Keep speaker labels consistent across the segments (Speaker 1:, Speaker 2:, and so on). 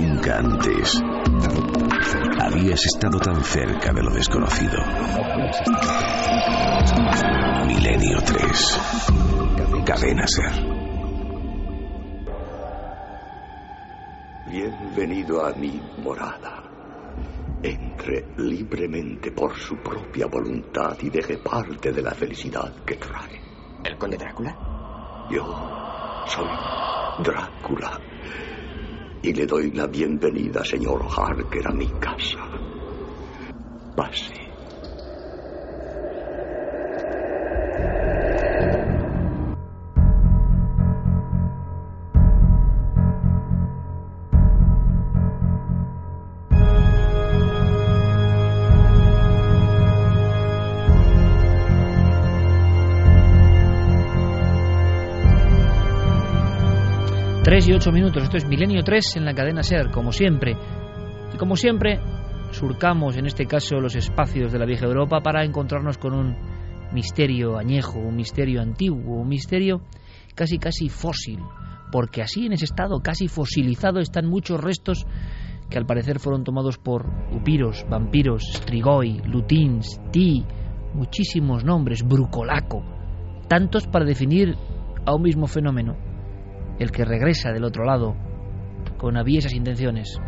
Speaker 1: nunca antes habías estado tan cerca de lo desconocido. Milenio 3. Cadena Ser.
Speaker 2: Bienvenido a mi morada. Entre libremente por su propia voluntad y deje parte de la felicidad que trae.
Speaker 3: ¿El conde Drácula?
Speaker 2: Yo soy Drácula. Y le doy la bienvenida, señor Harker, a mi casa. Pase.
Speaker 4: 3 y 8 minutos, esto es Milenio 3 en la cadena SER, como siempre. Y como siempre, surcamos en este caso los espacios de la vieja Europa para encontrarnos con un misterio añejo, un misterio antiguo, un misterio casi casi fósil, porque así en ese estado casi fosilizado están muchos restos que al parecer fueron tomados por upiros, vampiros, strigoi, lutins, ti, muchísimos nombres, brucolaco, tantos para definir a un mismo fenómeno el que regresa del otro lado con aviesas intenciones.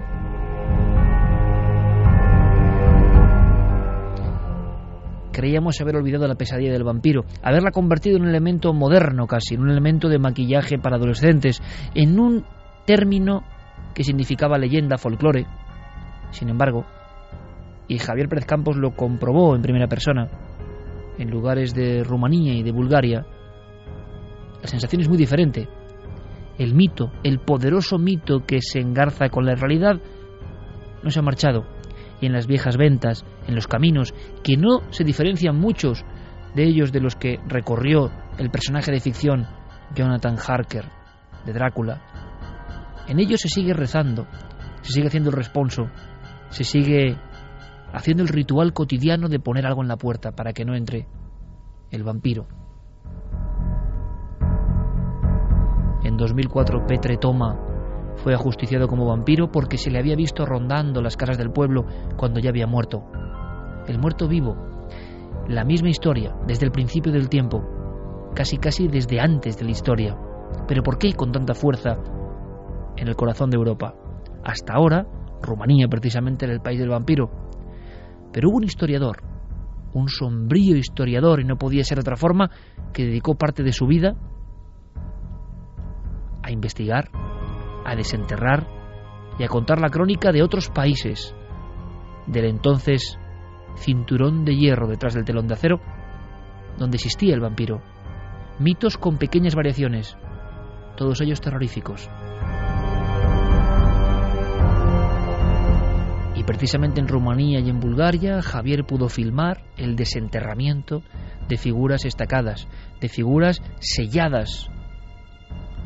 Speaker 4: Creíamos haber olvidado la pesadilla del vampiro, haberla convertido en un elemento moderno casi, en un elemento de maquillaje para adolescentes, en un término que significaba leyenda, folclore. Sin embargo, y Javier Pérez Campos lo comprobó en primera persona, en lugares de Rumanía y de Bulgaria, la sensación es muy diferente el mito, el poderoso mito que se engarza con la realidad, no se ha marchado. Y en las viejas ventas, en los caminos, que no se diferencian muchos de ellos de los que recorrió el personaje de ficción Jonathan Harker, de Drácula, en ellos se sigue rezando, se sigue haciendo el responso, se sigue haciendo el ritual cotidiano de poner algo en la puerta para que no entre el vampiro. En 2004 Petre Toma fue ajusticiado como vampiro porque se le había visto rondando las casas del pueblo cuando ya había muerto. El muerto vivo. La misma historia, desde el principio del tiempo, casi casi desde antes de la historia. Pero ¿por qué con tanta fuerza en el corazón de Europa? Hasta ahora, Rumanía precisamente era el país del vampiro. Pero hubo un historiador, un sombrío historiador, y no podía ser de otra forma, que dedicó parte de su vida a investigar, a desenterrar y a contar la crónica de otros países, del entonces cinturón de hierro detrás del telón de acero, donde existía el vampiro. Mitos con pequeñas variaciones, todos ellos terroríficos. Y precisamente en Rumanía y en Bulgaria, Javier pudo filmar el desenterramiento de figuras estacadas, de figuras selladas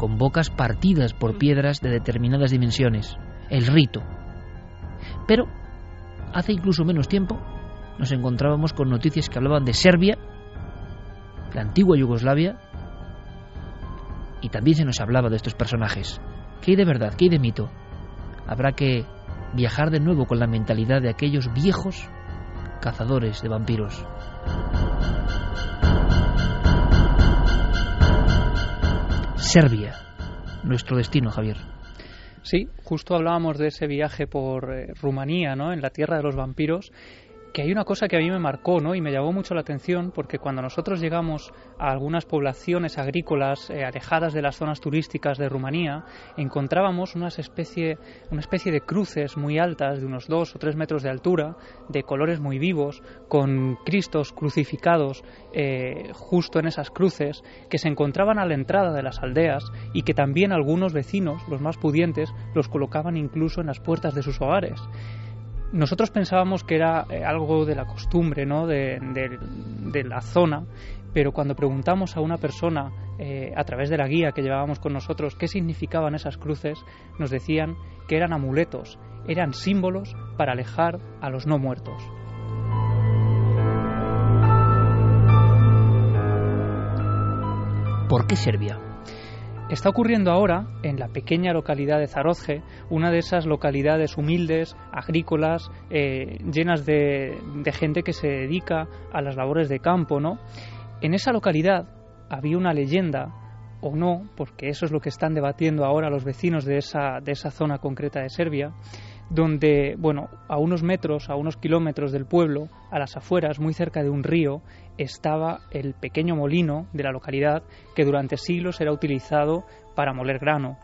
Speaker 4: con bocas partidas por piedras de determinadas dimensiones, el rito. Pero, hace incluso menos tiempo, nos encontrábamos con noticias que hablaban de Serbia, la antigua Yugoslavia, y también se nos hablaba de estos personajes. ¿Qué hay de verdad? ¿Qué hay de mito? Habrá que viajar de nuevo con la mentalidad de aquellos viejos cazadores de vampiros. Serbia, nuestro destino, Javier.
Speaker 5: Sí, justo hablábamos de ese viaje por eh, Rumanía, ¿no? En la tierra de los vampiros que hay una cosa que a mí me marcó ¿no? y me llamó mucho la atención porque cuando nosotros llegamos a algunas poblaciones agrícolas eh, alejadas de las zonas turísticas de Rumanía, encontrábamos unas especie, una especie de cruces muy altas, de unos dos o tres metros de altura, de colores muy vivos, con cristos crucificados eh, justo en esas cruces, que se encontraban a la entrada de las aldeas y que también algunos vecinos, los más pudientes, los colocaban incluso en las puertas de sus hogares nosotros pensábamos que era eh, algo de la costumbre, ¿no? de, la zona, pero cuando preguntamos a una persona eh, a través de la guía que llevábamos con nosotros qué significaban esas cruces, nos decían que eran amuletos, eran símbolos para alejar a los no muertos.
Speaker 4: ¿Por qué Serbia?
Speaker 5: Está ocurriendo ahora en la pequeña localidad de Zarozge, una de esas localidades humildes, agrícolas, eh, llenas de, de, gente que se dedica a las labores de campo, ¿no? En esa localidad había una leyenda, o no, porque eso es lo que están debatiendo ahora los vecinos de esa, de esa zona concreta de Serbia, donde, bueno, a unos metros, a unos kilómetros del pueblo, a las afueras, muy cerca de un río, estaba el pequeño molino de la localidad que durante siglos era utilizado para moler grano.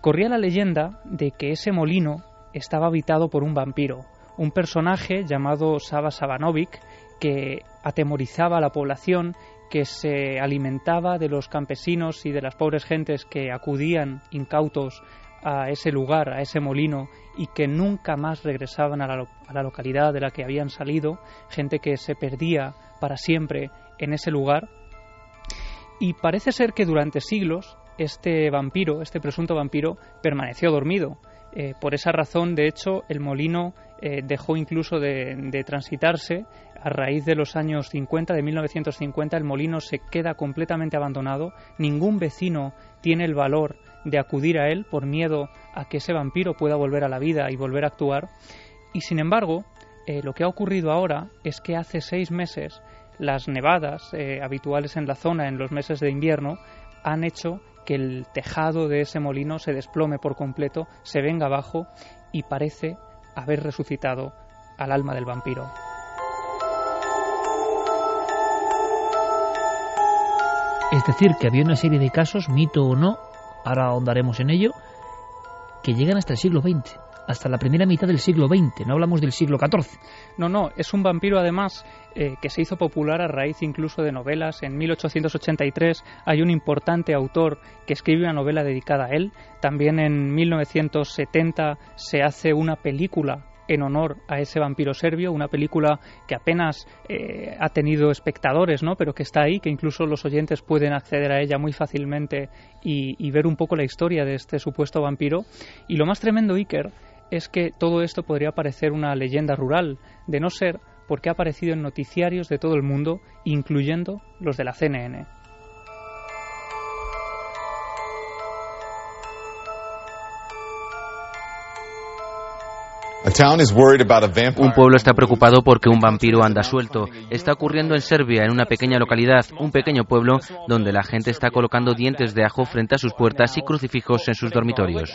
Speaker 5: Corría la leyenda de que ese molino estaba habitado por un vampiro, un personaje llamado Saba Sabanovic que atemorizaba a la población, que se alimentaba de los campesinos y de las pobres gentes que acudían incautos a ese lugar, a ese molino, y que nunca más regresaban a la, localidad de la que habían salido, gente que se perdía para siempre en ese lugar. Y parece ser que durante siglos este vampiro, este presunto vampiro, permaneció dormido. Eh, por esa razón, de hecho, el molino eh, dejó incluso de, transitarse. A raíz de los años 50, de 1950, el molino se queda completamente abandonado. Ningún vecino tiene el valor de acudir a él por miedo a que ese vampiro pueda volver a la vida y volver a actuar. Y sin embargo, eh, lo que ha ocurrido ahora es que hace seis meses las nevadas eh, habituales en la zona en los meses de invierno han hecho que el tejado de ese molino se desplome por completo, se venga abajo y parece haber resucitado al alma del vampiro.
Speaker 4: Es decir, que había una serie de casos, mito o no, ahora ahondaremos en ello, que llegan hasta el siglo XX, hasta la primera mitad del siglo XX, no hablamos del siglo XIV.
Speaker 5: No, no, es un vampiro además eh, que se hizo popular a raíz incluso de novelas. En 1883 hay un importante autor que escribe una novela dedicada a él. También en 1970 se hace una película en honor a ese vampiro serbio, una película que apenas eh, ha tenido espectadores, ¿no? pero que está ahí, que incluso los oyentes pueden acceder a ella muy fácilmente y, y ver un poco la historia de este supuesto vampiro. Y lo más tremendo, Iker, es que todo esto podría parecer una leyenda rural, de no ser porque ha aparecido en noticiarios de todo el mundo, incluyendo los de la CNN.
Speaker 3: Un pueblo está preocupado porque un vampiro anda suelto. Está ocurriendo en Serbia, en una pequeña localidad, un pequeño pueblo, donde la gente está colocando dientes de ajo frente a sus puertas y crucifijos en sus dormitorios.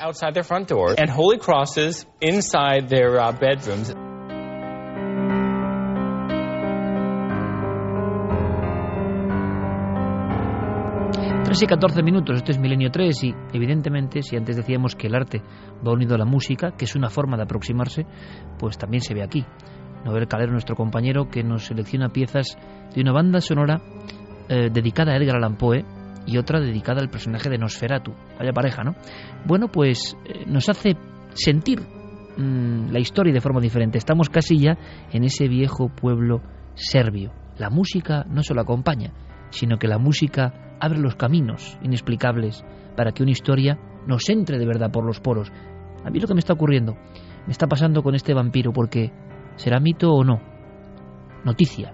Speaker 4: Y 14 minutos, esto es Milenio 3 y evidentemente si antes decíamos que el arte va unido a la música, que es una forma de aproximarse, pues también se ve aquí. Noel Calero, nuestro compañero, que nos selecciona piezas de una banda sonora eh, dedicada a Edgar Allan Poe y otra dedicada al personaje de Nosferatu. Vaya pareja, ¿no? Bueno, pues eh, nos hace sentir mmm, la historia de forma diferente. Estamos casi ya en ese viejo pueblo serbio. La música no solo acompaña, sino que la música abre los caminos inexplicables para que una historia nos entre de verdad por los poros. A mí lo que me está ocurriendo, me está pasando con este vampiro, porque será mito o no. Noticia.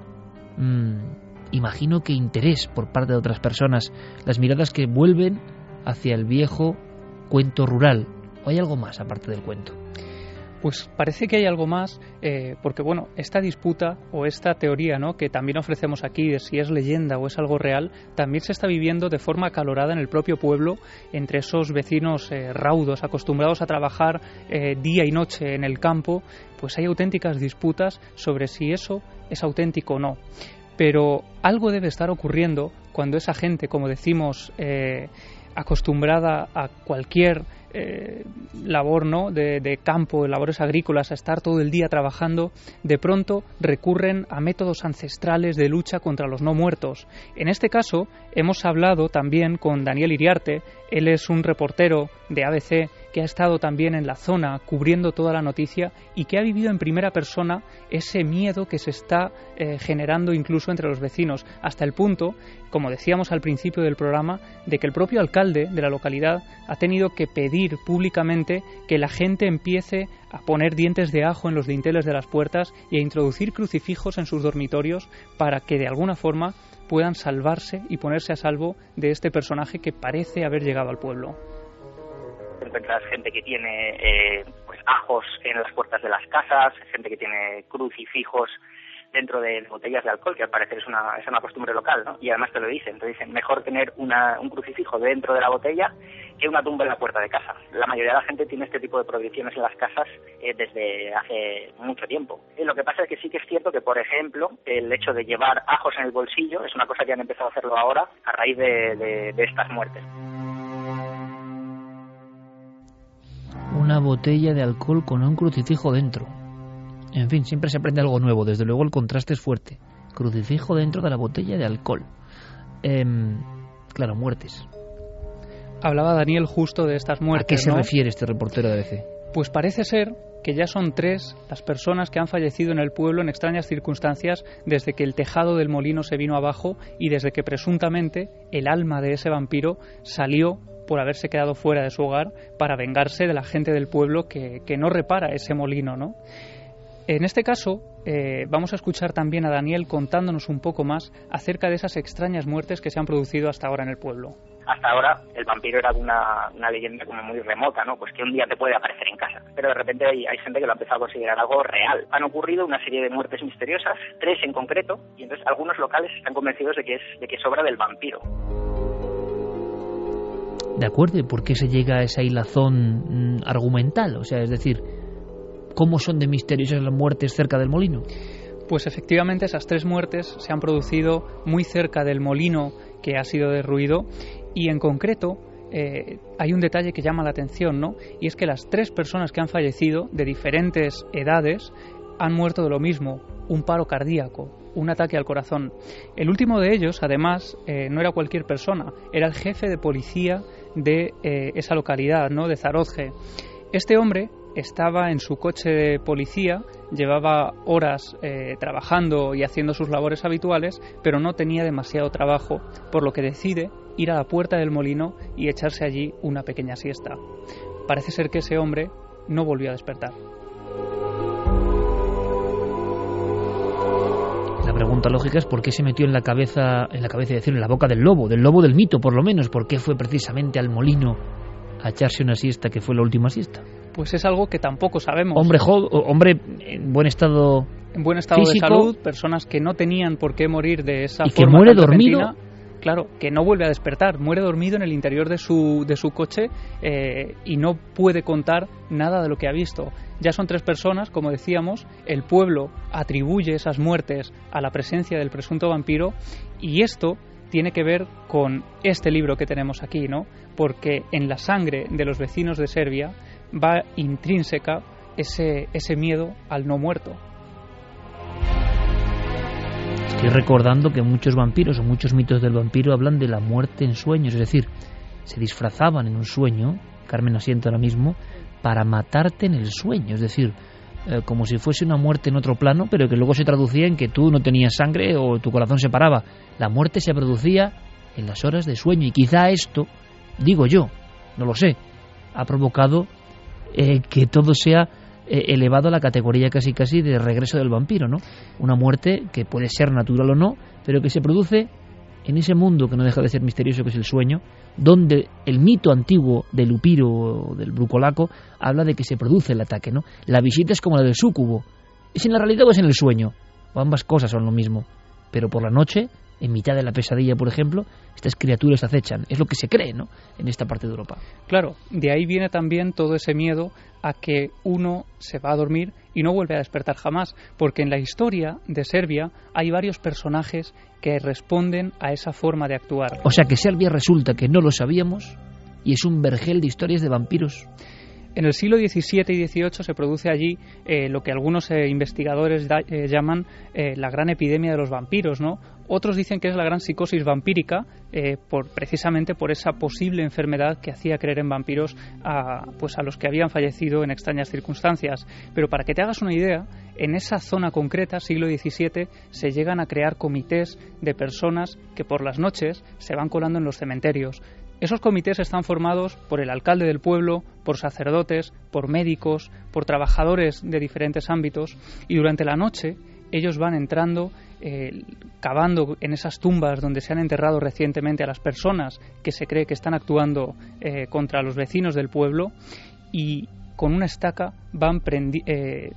Speaker 4: Mm, imagino que interés por parte de otras personas, las miradas que vuelven hacia el viejo cuento rural. ¿O hay algo más aparte del cuento?
Speaker 5: Pues parece que hay algo más, eh, porque bueno, esta disputa o esta teoría ¿no? que también ofrecemos aquí de si es leyenda o es algo real, también se está viviendo de forma acalorada en el propio pueblo entre esos vecinos eh, raudos, acostumbrados a trabajar eh, día y noche en el campo, pues hay auténticas disputas sobre si eso es auténtico o no. Pero algo debe estar ocurriendo cuando esa gente, como decimos, acostumbrada a cualquier eh, labor ¿no? De, de, campo, de labores agrícolas, a estar todo el día trabajando, de pronto recurren a métodos ancestrales de lucha contra los no muertos. En este caso, hemos hablado también con Daniel Iriarte, él es un reportero de ABC que ha estado también en la zona cubriendo toda la noticia y que ha vivido en primera persona ese miedo que se está eh, generando incluso entre los vecinos, hasta el punto, como decíamos al principio del programa, de que el propio alcalde de la localidad ha tenido que pedir públicamente que la gente empiece a poner dientes de ajo en los dinteles de las puertas y a introducir crucifijos en sus dormitorios para que de alguna forma puedan salvarse y ponerse a salvo de este personaje que parece haber llegado al pueblo.
Speaker 6: Encuentras gente que tiene eh, pues ajos en las puertas de las casas, gente que tiene crucifijos dentro de botellas de alcohol, que al parecer es una, es una costumbre local, ¿no? Y además te lo dicen, te dicen, mejor tener una, un crucifijo dentro de la botella que una tumba en la puerta de casa. La mayoría de la gente tiene este tipo de prohibiciones en las casas eh, desde hace mucho tiempo. Y lo que pasa es que sí que es cierto que, por ejemplo, el hecho de llevar ajos en el bolsillo es una cosa que han empezado a hacerlo ahora a raíz de estas muertes.
Speaker 4: Una botella de alcohol con un crucifijo dentro. En fin, siempre se aprende algo nuevo. Desde luego el contraste es fuerte. Crucifijo dentro de la botella de alcohol. Em, claro, muertes.
Speaker 5: Hablaba Daniel justo de estas muertes.
Speaker 4: ¿A qué se refiere este reportero de ABC?
Speaker 5: Pues parece ser que ya son tres las personas que han fallecido en el pueblo en extrañas circunstancias desde que el tejado del molino se vino abajo y desde que presuntamente el alma de ese vampiro salió por haberse quedado fuera de su hogar para vengarse de la gente del pueblo que, que no repara ese molino, ¿no? En este caso, eh, vamos a escuchar también a Daniel contándonos un poco más acerca de esas extrañas muertes que se han producido hasta ahora en el pueblo.
Speaker 6: Hasta ahora el vampiro era una, una leyenda como muy remota, ¿no? Pues que un día te puede aparecer en casa. Pero de repente hay, hay, gente que lo ha empezado a considerar algo real. Han ocurrido una serie de muertes misteriosas, tres en concreto, y entonces algunos locales están convencidos de que es, de que es obra del vampiro.
Speaker 4: De acuerdo, ¿y por qué se llega a esa hilazón mm, argumental? O sea, es decir, ¿Cómo son de misteriosas las muertes cerca del molino?
Speaker 5: Pues efectivamente esas tres muertes se han producido muy cerca del molino que ha sido derruido y en concreto eh, hay un detalle que llama la atención, ¿no? Y es que las tres personas que han fallecido de diferentes edades han muerto de lo mismo, un paro cardíaco, un ataque al corazón. El último de ellos, además, eh, no era cualquier persona, era el jefe de policía de eh, esa localidad, ¿no? De Zarozge. Este hombre estaba en su coche de policía, llevaba horas eh, trabajando y haciendo sus labores habituales, pero no tenía demasiado trabajo, por lo que decide ir a la puerta del molino y echarse allí una pequeña siesta. Parece ser que ese hombre no volvió a despertar.
Speaker 4: Pregunta lógica es por qué se metió en la cabeza, en la cabeza, decir, en la boca del lobo, del lobo del mito, por lo menos, por qué fue precisamente al molino a echarse una siesta que fue la última siesta
Speaker 5: pues es algo que tampoco sabemos.
Speaker 4: Hombre, hombre en buen estado
Speaker 5: en buen estado de salud, personas que no tenían por qué morir de esa
Speaker 4: y
Speaker 5: forma
Speaker 4: que muere dormido.
Speaker 5: Claro, que no vuelve a despertar, muere dormido en el interior de su, de su coche eh, y no puede contar nada de lo que ha visto. Ya son tres personas, como decíamos, el pueblo atribuye esas muertes a la presencia del presunto vampiro y esto tiene que ver con este libro que tenemos aquí, ¿no? Porque en la sangre de los vecinos de Serbia va intrínseca ese, ese miedo al no muerto.
Speaker 4: Estoy recordando que muchos vampiros o muchos mitos del vampiro hablan de la muerte en sueños, es decir, se disfrazaban en un sueño, Carmen asiento ahora mismo, para matarte en el sueño, es decir, eh, como si fuese una muerte en otro plano, pero que luego se traducía en que tú no tenías sangre o tu corazón se paraba. La muerte se producía en las horas de sueño y quizá esto, digo yo, no lo sé, ha provocado eh, que todo sea eh, elevado a la categoría casi casi de regreso del vampiro, ¿no? Una muerte que puede ser natural o no, pero que se produce en ese mundo que no deja de ser misterioso que es el sueño, donde el mito antiguo del upiro o del brucolaco habla de que se produce el ataque, ¿no? La visita es como la del súcubo. ¿Es en la realidad o es en el sueño? O ambas cosas son lo mismo. Pero por la noche en mitad de la pesadilla, por ejemplo, estas criaturas acechan. Es lo que se cree, ¿no? En esta parte de Europa.
Speaker 5: Claro, de ahí viene también todo ese miedo a que uno se va a dormir y no vuelve a despertar jamás, porque en la historia de Serbia hay varios personajes que responden a esa forma de actuar.
Speaker 4: O sea que Serbia resulta que no lo sabíamos y es un vergel de historias de vampiros.
Speaker 5: En el siglo XVII y XVIII se produce allí eh, lo que algunos eh, investigadores eh, llaman la gran epidemia de los vampiros, ¿no? Otros dicen que es la gran psicosis vampírica, por, precisamente por esa posible enfermedad que hacía creer en vampiros a, pues a los que habían fallecido en extrañas circunstancias. Pero para que te hagas una idea, en esa zona concreta, siglo XVII, se llegan a crear comités de personas que por las noches se van colando en los cementerios. Esos comités están formados por el alcalde del pueblo, por sacerdotes, por médicos, por trabajadores de diferentes ámbitos y durante la noche ellos van entrando eh, cavando en esas tumbas donde se han enterrado recientemente a las personas que se cree que están actuando eh, contra los vecinos del pueblo y con una estaca van eh,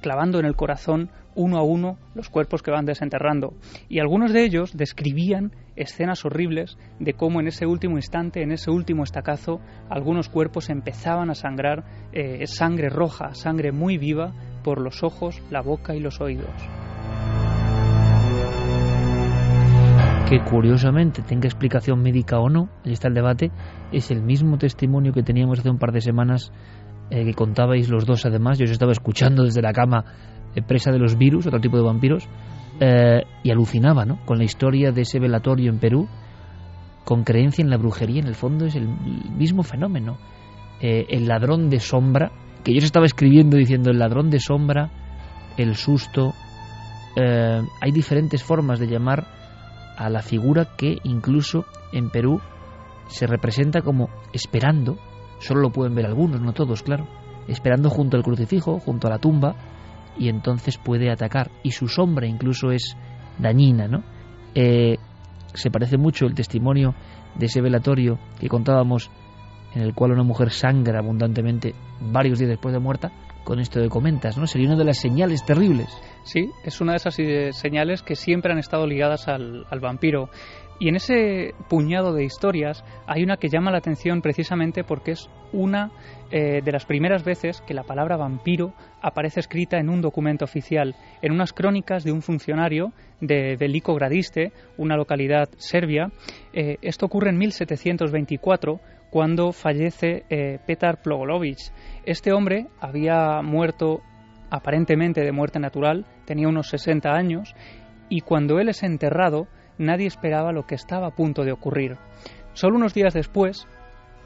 Speaker 5: clavando en el corazón uno a uno los cuerpos que van desenterrando. Y algunos de ellos describían escenas horribles de cómo en ese último instante, en ese último estacazo, algunos cuerpos empezaban a sangrar eh, sangre roja, sangre muy viva, por los ojos, la boca y los oídos.
Speaker 4: Que curiosamente tenga explicación médica o no, ahí está el debate, es el mismo testimonio que teníamos hace un par de semanas eh, que contabais los dos además, yo os estaba escuchando desde la cama presa de los virus, otro tipo de vampiros, eh, y alucinaba ¿no? con la historia de ese velatorio en Perú, con creencia en la brujería, en el fondo es el mismo fenómeno. Eh, el ladrón de sombra, que yo os estaba escribiendo diciendo el ladrón de sombra, el susto, hay diferentes formas de llamar a la figura que incluso en Perú se representa como esperando, solo lo pueden ver algunos, no todos, claro, esperando junto al crucifijo, junto a la tumba, y entonces puede atacar. Y su sombra incluso es dañina, ¿no? Eh, se parece mucho el testimonio de ese velatorio que contábamos en el cual una mujer sangra abundantemente varios días después de muerta, con esto de comentas, ¿no? Sería una de las señales terribles.
Speaker 5: Sí, es una de esas eh, señales que siempre han estado ligadas al, al vampiro. Y en ese puñado de historias hay una que llama la atención precisamente porque es una eh, de las primeras veces que la palabra vampiro aparece escrita en un documento oficial, en unas crónicas de un funcionario de Veliko Gradiste, una localidad serbia. Eh, esto ocurre en 1724 cuando fallece eh, Petar Plogolovic. Este hombre había muerto aparentemente de muerte natural, tenía unos 60 años, y cuando él es enterrado, nadie esperaba lo que estaba a punto de ocurrir. Solo unos días después,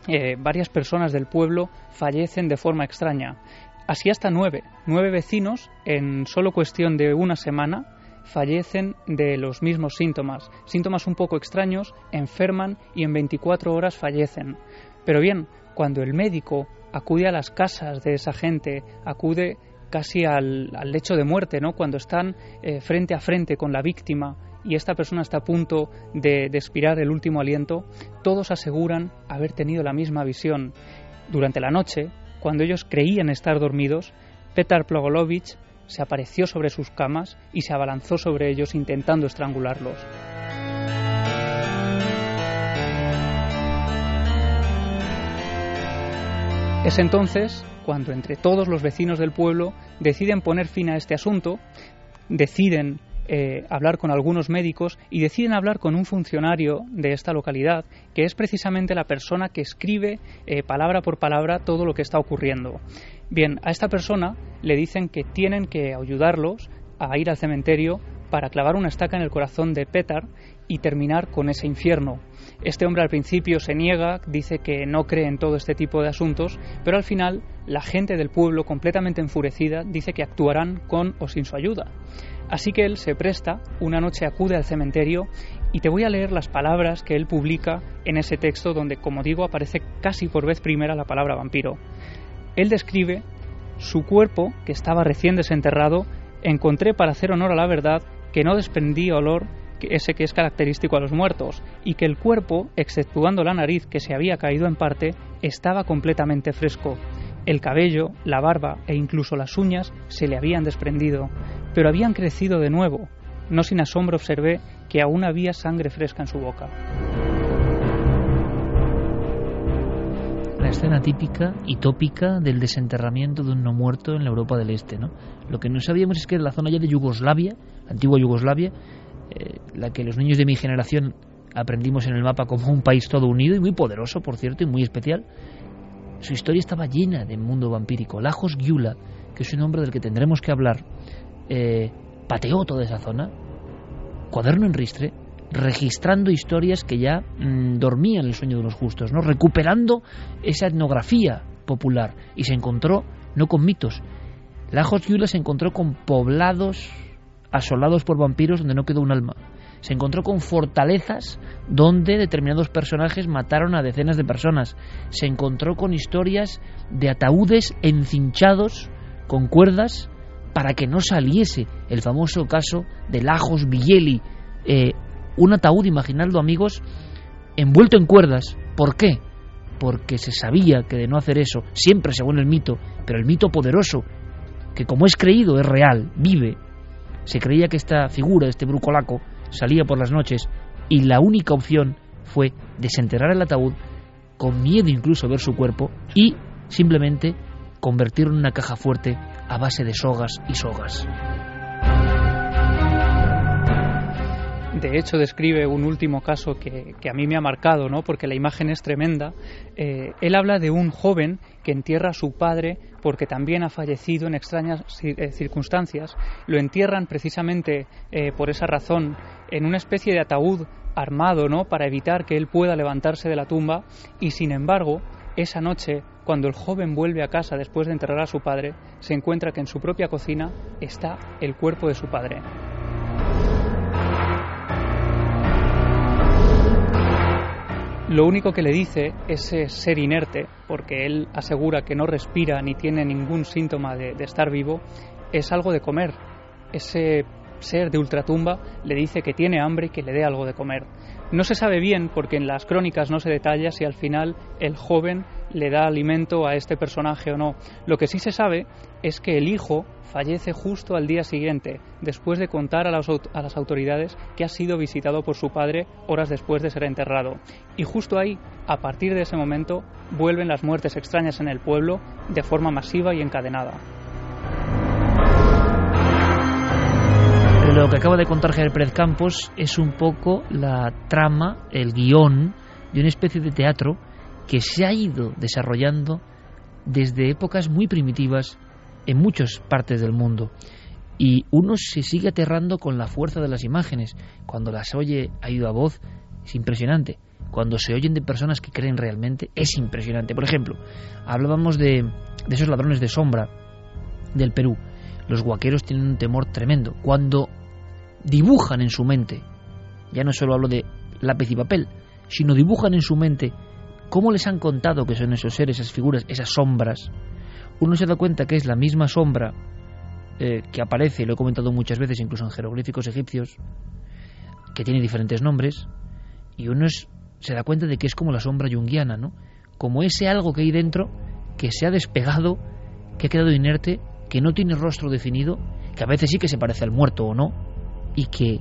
Speaker 5: eh, varias personas del pueblo fallecen de forma extraña. Así hasta nueve, nueve vecinos en solo cuestión de una semana fallecen de los mismos síntomas, síntomas un poco extraños, enferman y en 24 horas fallecen. Pero bien, cuando el médico acude a las casas de esa gente, acude casi al, lecho de muerte, ¿no? Cuando están eh, frente a frente con la víctima y esta persona está a punto de, de expirar el último aliento, todos aseguran haber tenido la misma visión. Durante la noche, cuando ellos creían estar dormidos, Petar Plogolovich se apareció sobre sus camas y se abalanzó sobre ellos intentando estrangularlos. Es entonces cuando entre todos los vecinos del pueblo deciden poner fin a este asunto, deciden eh, hablar con algunos médicos y deciden hablar con un funcionario de esta localidad, que es precisamente la persona que escribe eh, palabra por palabra todo lo que está ocurriendo. Bien, a esta persona le dicen que tienen que ayudarlos a ir al cementerio para clavar una estaca en el corazón de Petar y terminar con ese infierno. Este hombre al principio se niega, dice que no cree en todo este tipo de asuntos, pero al final la gente del pueblo, completamente enfurecida, dice que actuarán con o sin su ayuda. Así que él se presta, una noche acude al cementerio y te voy a leer las palabras que él publica en ese texto donde, como digo, aparece casi por vez primera la palabra vampiro. Él describe su cuerpo, que estaba recién desenterrado, encontré para hacer honor a la verdad que no desprendía olor ese que es característico a los muertos, y que el cuerpo, exceptuando la nariz que se había caído en parte, estaba completamente fresco. El cabello, la barba e incluso las uñas se le habían desprendido, pero habían crecido de nuevo. No sin asombro observé que aún había sangre fresca en su boca.
Speaker 4: La escena típica y tópica del desenterramiento de un no muerto en la Europa del Este. ¿no? Lo que no sabíamos es que en la zona ya de Yugoslavia, antigua Yugoslavia, eh, la que los niños de mi generación aprendimos en el mapa como un país todo unido y muy poderoso, por cierto, y muy especial, su historia estaba llena de mundo vampírico. Lajos Gyula, que es un hombre del que tendremos que hablar, eh, pateó toda esa zona, cuaderno en ristre, registrando historias que ya mm, dormían el sueño de los justos, ¿no? recuperando esa etnografía popular y se encontró no con mitos. Lajos Gyula se encontró con poblados asolados por vampiros donde no quedó un alma. Se encontró con fortalezas donde determinados personajes mataron a decenas de personas. Se encontró con historias de ataúdes encinchados con cuerdas para que no saliese el famoso caso de Lajos Villeli, eh, un ataúd, imaginadlo amigos, envuelto en cuerdas. ¿Por qué? Porque se sabía que de no hacer eso, siempre según el mito, pero el mito poderoso, que como es creído es real, vive, se creía que esta figura, este brucolaco, salía por las noches y la única opción fue desenterrar el ataúd, con miedo incluso a ver su cuerpo, y simplemente convertirlo en una caja fuerte a base de sogas y sogas.
Speaker 5: De hecho, describe un último caso que, a mí me ha marcado, ¿no? porque la imagen es tremenda. Eh, él habla de un joven que entierra a su padre porque también ha fallecido en extrañas eh, circunstancias. Lo entierran precisamente eh, por esa razón en una especie de ataúd armado, ¿no? para evitar que él pueda levantarse de la tumba. Y sin embargo, esa noche, cuando el joven vuelve a casa después de enterrar a su padre, se encuentra que en su propia cocina está el cuerpo de su padre. Lo único que le dice ese ser inerte, porque él asegura que no respira ni tiene ningún síntoma de, de, estar vivo, es algo de comer. Ese ser de ultratumba le dice que tiene hambre y que le dé algo de comer. No se sabe bien, porque en las crónicas no se detalla si al final el joven le da alimento a este personaje o no. Lo que sí se sabe es que el hijo fallece justo al día siguiente, después de contar a las, a las, autoridades que ha sido visitado por su padre horas después de ser enterrado. Y justo ahí, a partir de ese momento, vuelven las muertes extrañas en el pueblo de forma masiva y encadenada.
Speaker 4: Lo que acaba de contar Javier Pérez Campos es un poco la trama, el guion de una especie de teatro que se ha ido desarrollando desde épocas muy primitivas en muchas partes del mundo. Y uno se sigue aterrando con la fuerza de las imágenes. Cuando las oye a a voz, es impresionante. Cuando se oyen de personas que creen realmente, es impresionante. Por ejemplo, hablábamos de, de esos ladrones de sombra del Perú. Los guaqueros tienen un temor tremendo. Cuando dibujan en su mente, ya no solo hablo de lápiz y papel, sino dibujan en su mente cómo les han contado que son esos seres, esas figuras, esas sombras, uno se da cuenta que es la misma sombra eh, que aparece, lo he comentado muchas veces, incluso en jeroglíficos egipcios, que tiene diferentes nombres, y uno se da cuenta de que es como la sombra yunguiana, ¿no? Como ese algo que hay dentro que se ha despegado, que ha quedado inerte, que no tiene rostro definido, que a veces sí que se parece al muerto o no, y que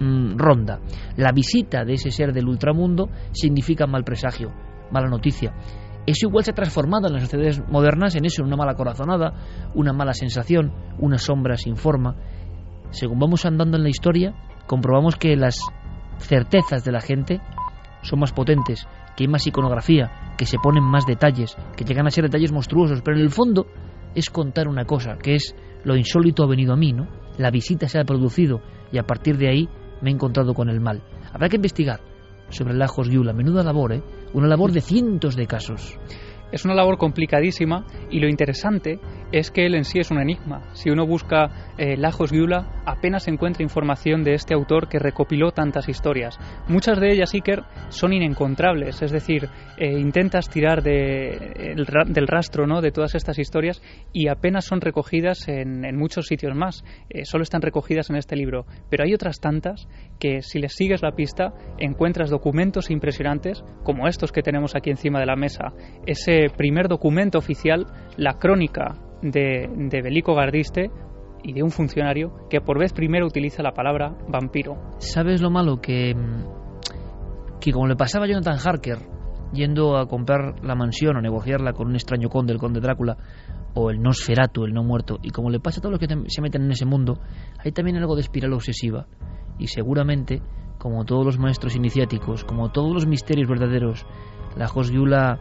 Speaker 4: mm, ronda. La visita de ese ser del ultramundo significa mal presagio, mala noticia. Eso igual se ha transformado en las sociedades modernas en eso, en una mala corazonada, una mala sensación, una sombra sin forma. Según vamos andando en la historia, comprobamos que las certezas de la gente son más potentes, que hay más iconografía, que se ponen más detalles, que llegan a ser detalles monstruosos, pero en el fondo es contar una cosa, que es lo insólito ha venido a mí, ¿no? La visita se ha producido y a partir de ahí me he encontrado con el mal. Habrá que investigar sobre Lajos Gyula. Menuda labor, ¿eh? Una labor de cientos de casos.
Speaker 5: Es una labor complicadísima y lo interesante es que él en sí es un enigma. Si uno busca eh, Lajos Gyula, apenas encuentra información de este autor que recopiló tantas historias. Muchas de ellas, Iker, son inencontrables, es decir, eh, intentas tirar de, del rastro ¿no? de todas estas historias y apenas son recogidas en, muchos sitios más. Eh, solo están recogidas en este libro. Pero hay otras tantas que, si les sigues la pista, encuentras documentos impresionantes como estos que tenemos aquí encima de la mesa. Ese primer documento oficial, la crónica de, de Belico Gardiste y de un funcionario que por vez primero utiliza la palabra vampiro.
Speaker 4: ¿Sabes lo malo? Que, que como le pasaba a Jonathan Harker yendo a comprar la mansión o negociarla con un extraño conde, el conde Drácula, o el Nosferatu, el no muerto, y como le pasa a todos los que se meten en ese mundo, hay también algo de espiral obsesiva. Y seguramente, como todos los maestros iniciáticos, como todos los misterios verdaderos, la Josgiula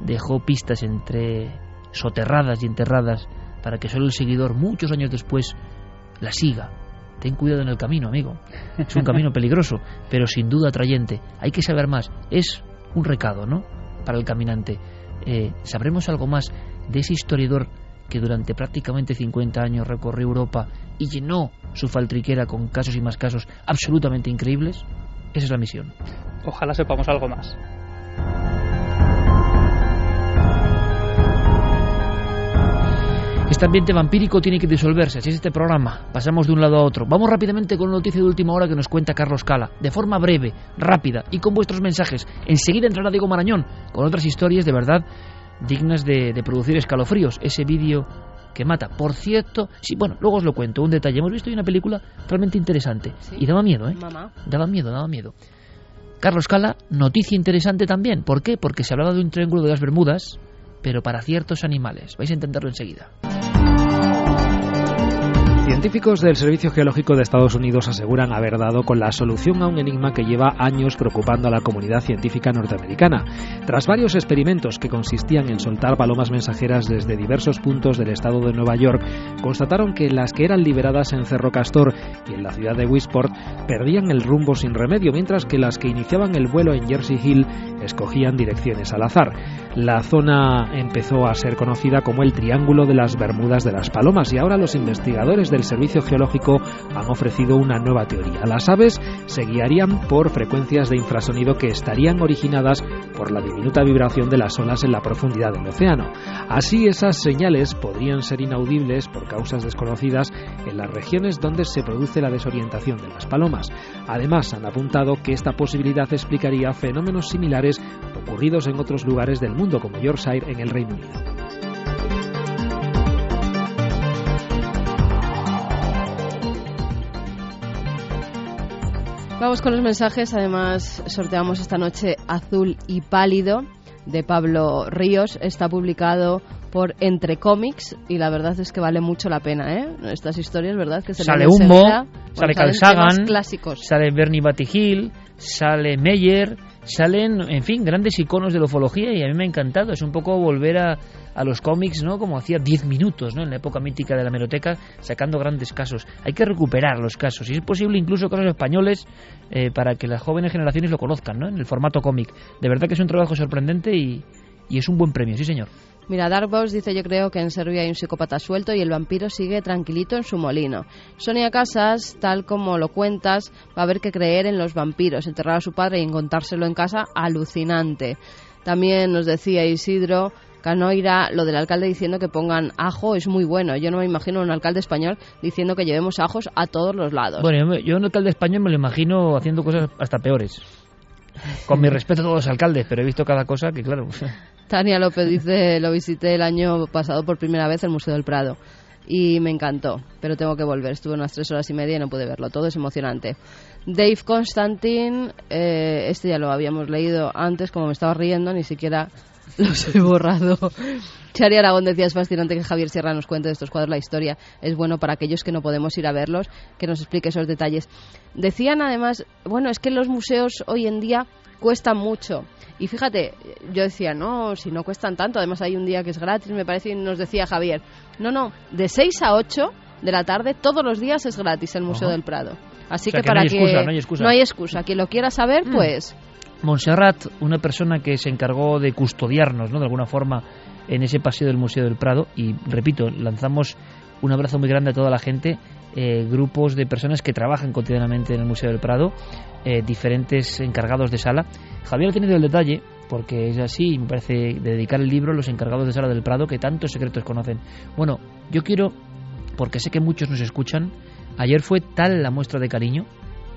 Speaker 4: dejó pistas entre soterradas y enterradas para que solo el seguidor muchos años después la siga. Ten cuidado en el camino, amigo. Es un camino peligroso, pero sin duda atrayente. Hay que saber más. Es un recado, ¿no? Para el caminante. Eh, ¿Sabremos algo más de ese historiador que durante prácticamente 50 años recorrió Europa y llenó su faltriquera con casos y más casos absolutamente increíbles? Esa es la misión.
Speaker 5: Ojalá sepamos algo más.
Speaker 4: Este ambiente vampírico tiene que disolverse, así es este programa. Pasamos de un lado a otro. Vamos rápidamente con una noticia de última hora que nos cuenta Carlos Cala, de forma breve, rápida y con vuestros mensajes. Enseguida entrará Diego Marañón con otras historias de verdad dignas de, de producir escalofríos. Ese vídeo que mata. Por cierto, sí, bueno, luego os lo cuento, un detalle. Hemos visto hoy una película realmente interesante y daba miedo, ¿eh?
Speaker 7: Mamá.
Speaker 4: Daba miedo, daba miedo. Carlos Cala, noticia interesante también. ¿Por qué? Porque se hablaba de un triángulo de las Bermudas, pero para ciertos animales. Vais a intentarlo enseguida.
Speaker 8: Científicos del Servicio Geológico de Estados Unidos aseguran haber dado con la solución a un enigma que lleva años preocupando a la comunidad científica norteamericana. Tras varios experimentos que consistían en soltar palomas mensajeras desde diversos puntos del estado de Nueva York, constataron que las que eran liberadas en Cerro Castor y en la ciudad de Wisport perdían el rumbo sin remedio, mientras que las que iniciaban el vuelo en Jersey Hill escogían direcciones al azar. La zona empezó a ser conocida como el Triángulo de las Bermudas de las Palomas y ahora los investigadores del Servicio Geológico han ofrecido una nueva teoría. Las aves se guiarían por frecuencias de infrasonido que estarían originadas por la diminuta vibración de las olas en la profundidad del océano. Así esas señales podrían ser inaudibles por causas desconocidas en las regiones donde se produce la desorientación de las palomas. Además, han apuntado que esta posibilidad explicaría fenómenos similares ocurridos en otros lugares del mundo, como Yorkshire en el Reino Unido.
Speaker 7: Vamos con los mensajes. Además, sorteamos esta noche Azul y Pálido de Pablo Ríos. Está publicado por Entre Comics y la verdad es que vale mucho la pena, ¿eh? Estas historias, ¿verdad? Que se
Speaker 4: sale.
Speaker 7: Bueno,
Speaker 4: sale Carl Sagan,
Speaker 7: clásicos.
Speaker 4: sale Bernie Battigil, sale Meyer, salen, en fin, grandes iconos de la ufología y a mí me ha encantado. Es un poco volver a, a los cómics, ¿no? Como hacía 10 minutos, ¿no? En la época mítica de la meroteca, sacando grandes casos. Hay que recuperar los casos, y es posible incluso casos españoles eh, para que las jóvenes generaciones lo conozcan, ¿no? En el formato cómic. De verdad que es un trabajo sorprendente y, es un buen premio, sí señor.
Speaker 7: Mira, Darkbox dice yo creo que en Serbia hay un psicópata suelto y el vampiro sigue tranquilito en su molino. Sonia Casas, tal como lo cuentas, va a haber que creer en los vampiros, enterrar a su padre y encontrárselo en casa, alucinante. También nos decía Isidro Canoira, lo del alcalde diciendo que pongan ajo es muy bueno. Yo no me imagino un alcalde español diciendo que llevemos ajos a todos los lados.
Speaker 4: Bueno, yo- un alcalde español me lo imagino haciendo cosas hasta peores. Con mi respeto a todos los alcaldes, pero he visto cada cosa que, claro,
Speaker 7: Tania López dice, lo visité el año pasado por primera vez el Museo del Prado y me encantó, pero tengo que volver. Estuve unas tres horas y media y no pude verlo. Todo es emocionante. Dave Constantin, eh, este ya lo habíamos leído antes, como me estaba riendo, ni siquiera los he borrado. Chari Aragón decía, es fascinante que Javier Sierra nos cuente de estos cuadros la historia. Es bueno para aquellos que no podemos ir a verlos, que nos explique esos detalles. Decían además, bueno, es que los museos hoy en día cuestan mucho. Y fíjate, yo decía, no, si no cuestan tanto, además hay un día que es gratis, me parece, y nos decía Javier, no, no, de 6 a 8 de la tarde, todos los días es gratis el Museo
Speaker 4: Ajá.
Speaker 7: del Prado. Así
Speaker 4: O sea
Speaker 7: que
Speaker 4: que no
Speaker 7: para que
Speaker 4: no hay excusa.
Speaker 7: no hay excusa. Quien lo quiera saber,
Speaker 4: Mm.
Speaker 7: pues
Speaker 4: Montserrat, una persona que se encargó de custodiarnos, ¿no? De alguna forma en ese paseo del Museo del Prado y repito, lanzamos un abrazo muy grande a toda la gente, eh, grupos de personas que trabajan cotidianamente en el Museo del Prado, eh, diferentes encargados de sala. Javier ha tenido el detalle, porque es así, me parece, de dedicar el libro a los encargados de sala del Prado que tantos secretos conocen. Bueno, yo quiero, porque sé que muchos nos escuchan, ayer fue tal la muestra de cariño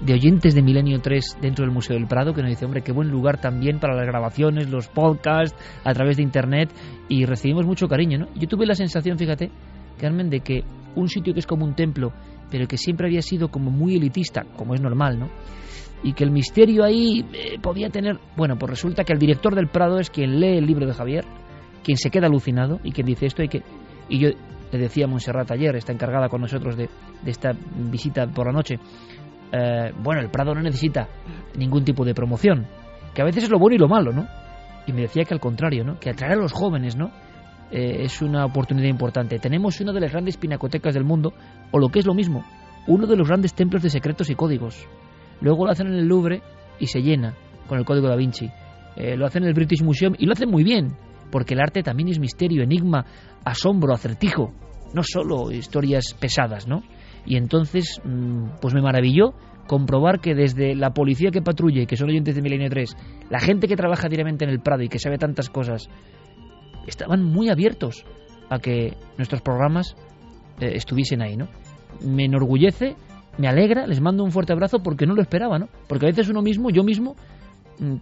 Speaker 4: de oyentes de Milenio 3 dentro del Museo del Prado que nos dice, hombre, qué buen lugar también para las grabaciones, los podcasts, a través de Internet, y recibimos mucho cariño, ¿no? Yo tuve la sensación, fíjate, Carmen, de que un sitio que es como un templo, pero que siempre había sido como muy elitista, como es normal, ¿no? Y que el misterio ahí eh, podía tener... Bueno, pues resulta que el director del Prado es quien lee el libro de Javier, quien se queda alucinado y quien dice esto hay que... Y yo le decía a Montserrat ayer, está encargada con nosotros de, de esta visita por la noche, eh, bueno, el Prado no necesita ningún tipo de promoción, que a veces es lo bueno y lo malo, ¿no? Y me decía que al contrario, ¿no? Que atraer a los jóvenes, ¿no? Eh, es una oportunidad importante. Tenemos una de las grandes pinacotecas del mundo, o lo que es lo mismo, uno de los grandes templos de secretos y códigos. Luego lo hacen en el Louvre y se llena con el código da Vinci. Eh, lo hacen en el British Museum y lo hacen muy bien, porque el arte también es misterio, enigma, asombro, acertijo, no solo historias pesadas, ¿no? Y entonces, mm, pues me maravilló comprobar que desde la policía que patrulle, que son oyentes de Milenio 3, la gente que trabaja diariamente en el Prado y que sabe tantas cosas, estaban muy abiertos a que nuestros programas eh, estuviesen ahí, ¿no? Me enorgullece, me alegra, les mando un fuerte abrazo porque no lo esperaba, ¿no? Porque a veces uno mismo, yo mismo, mm,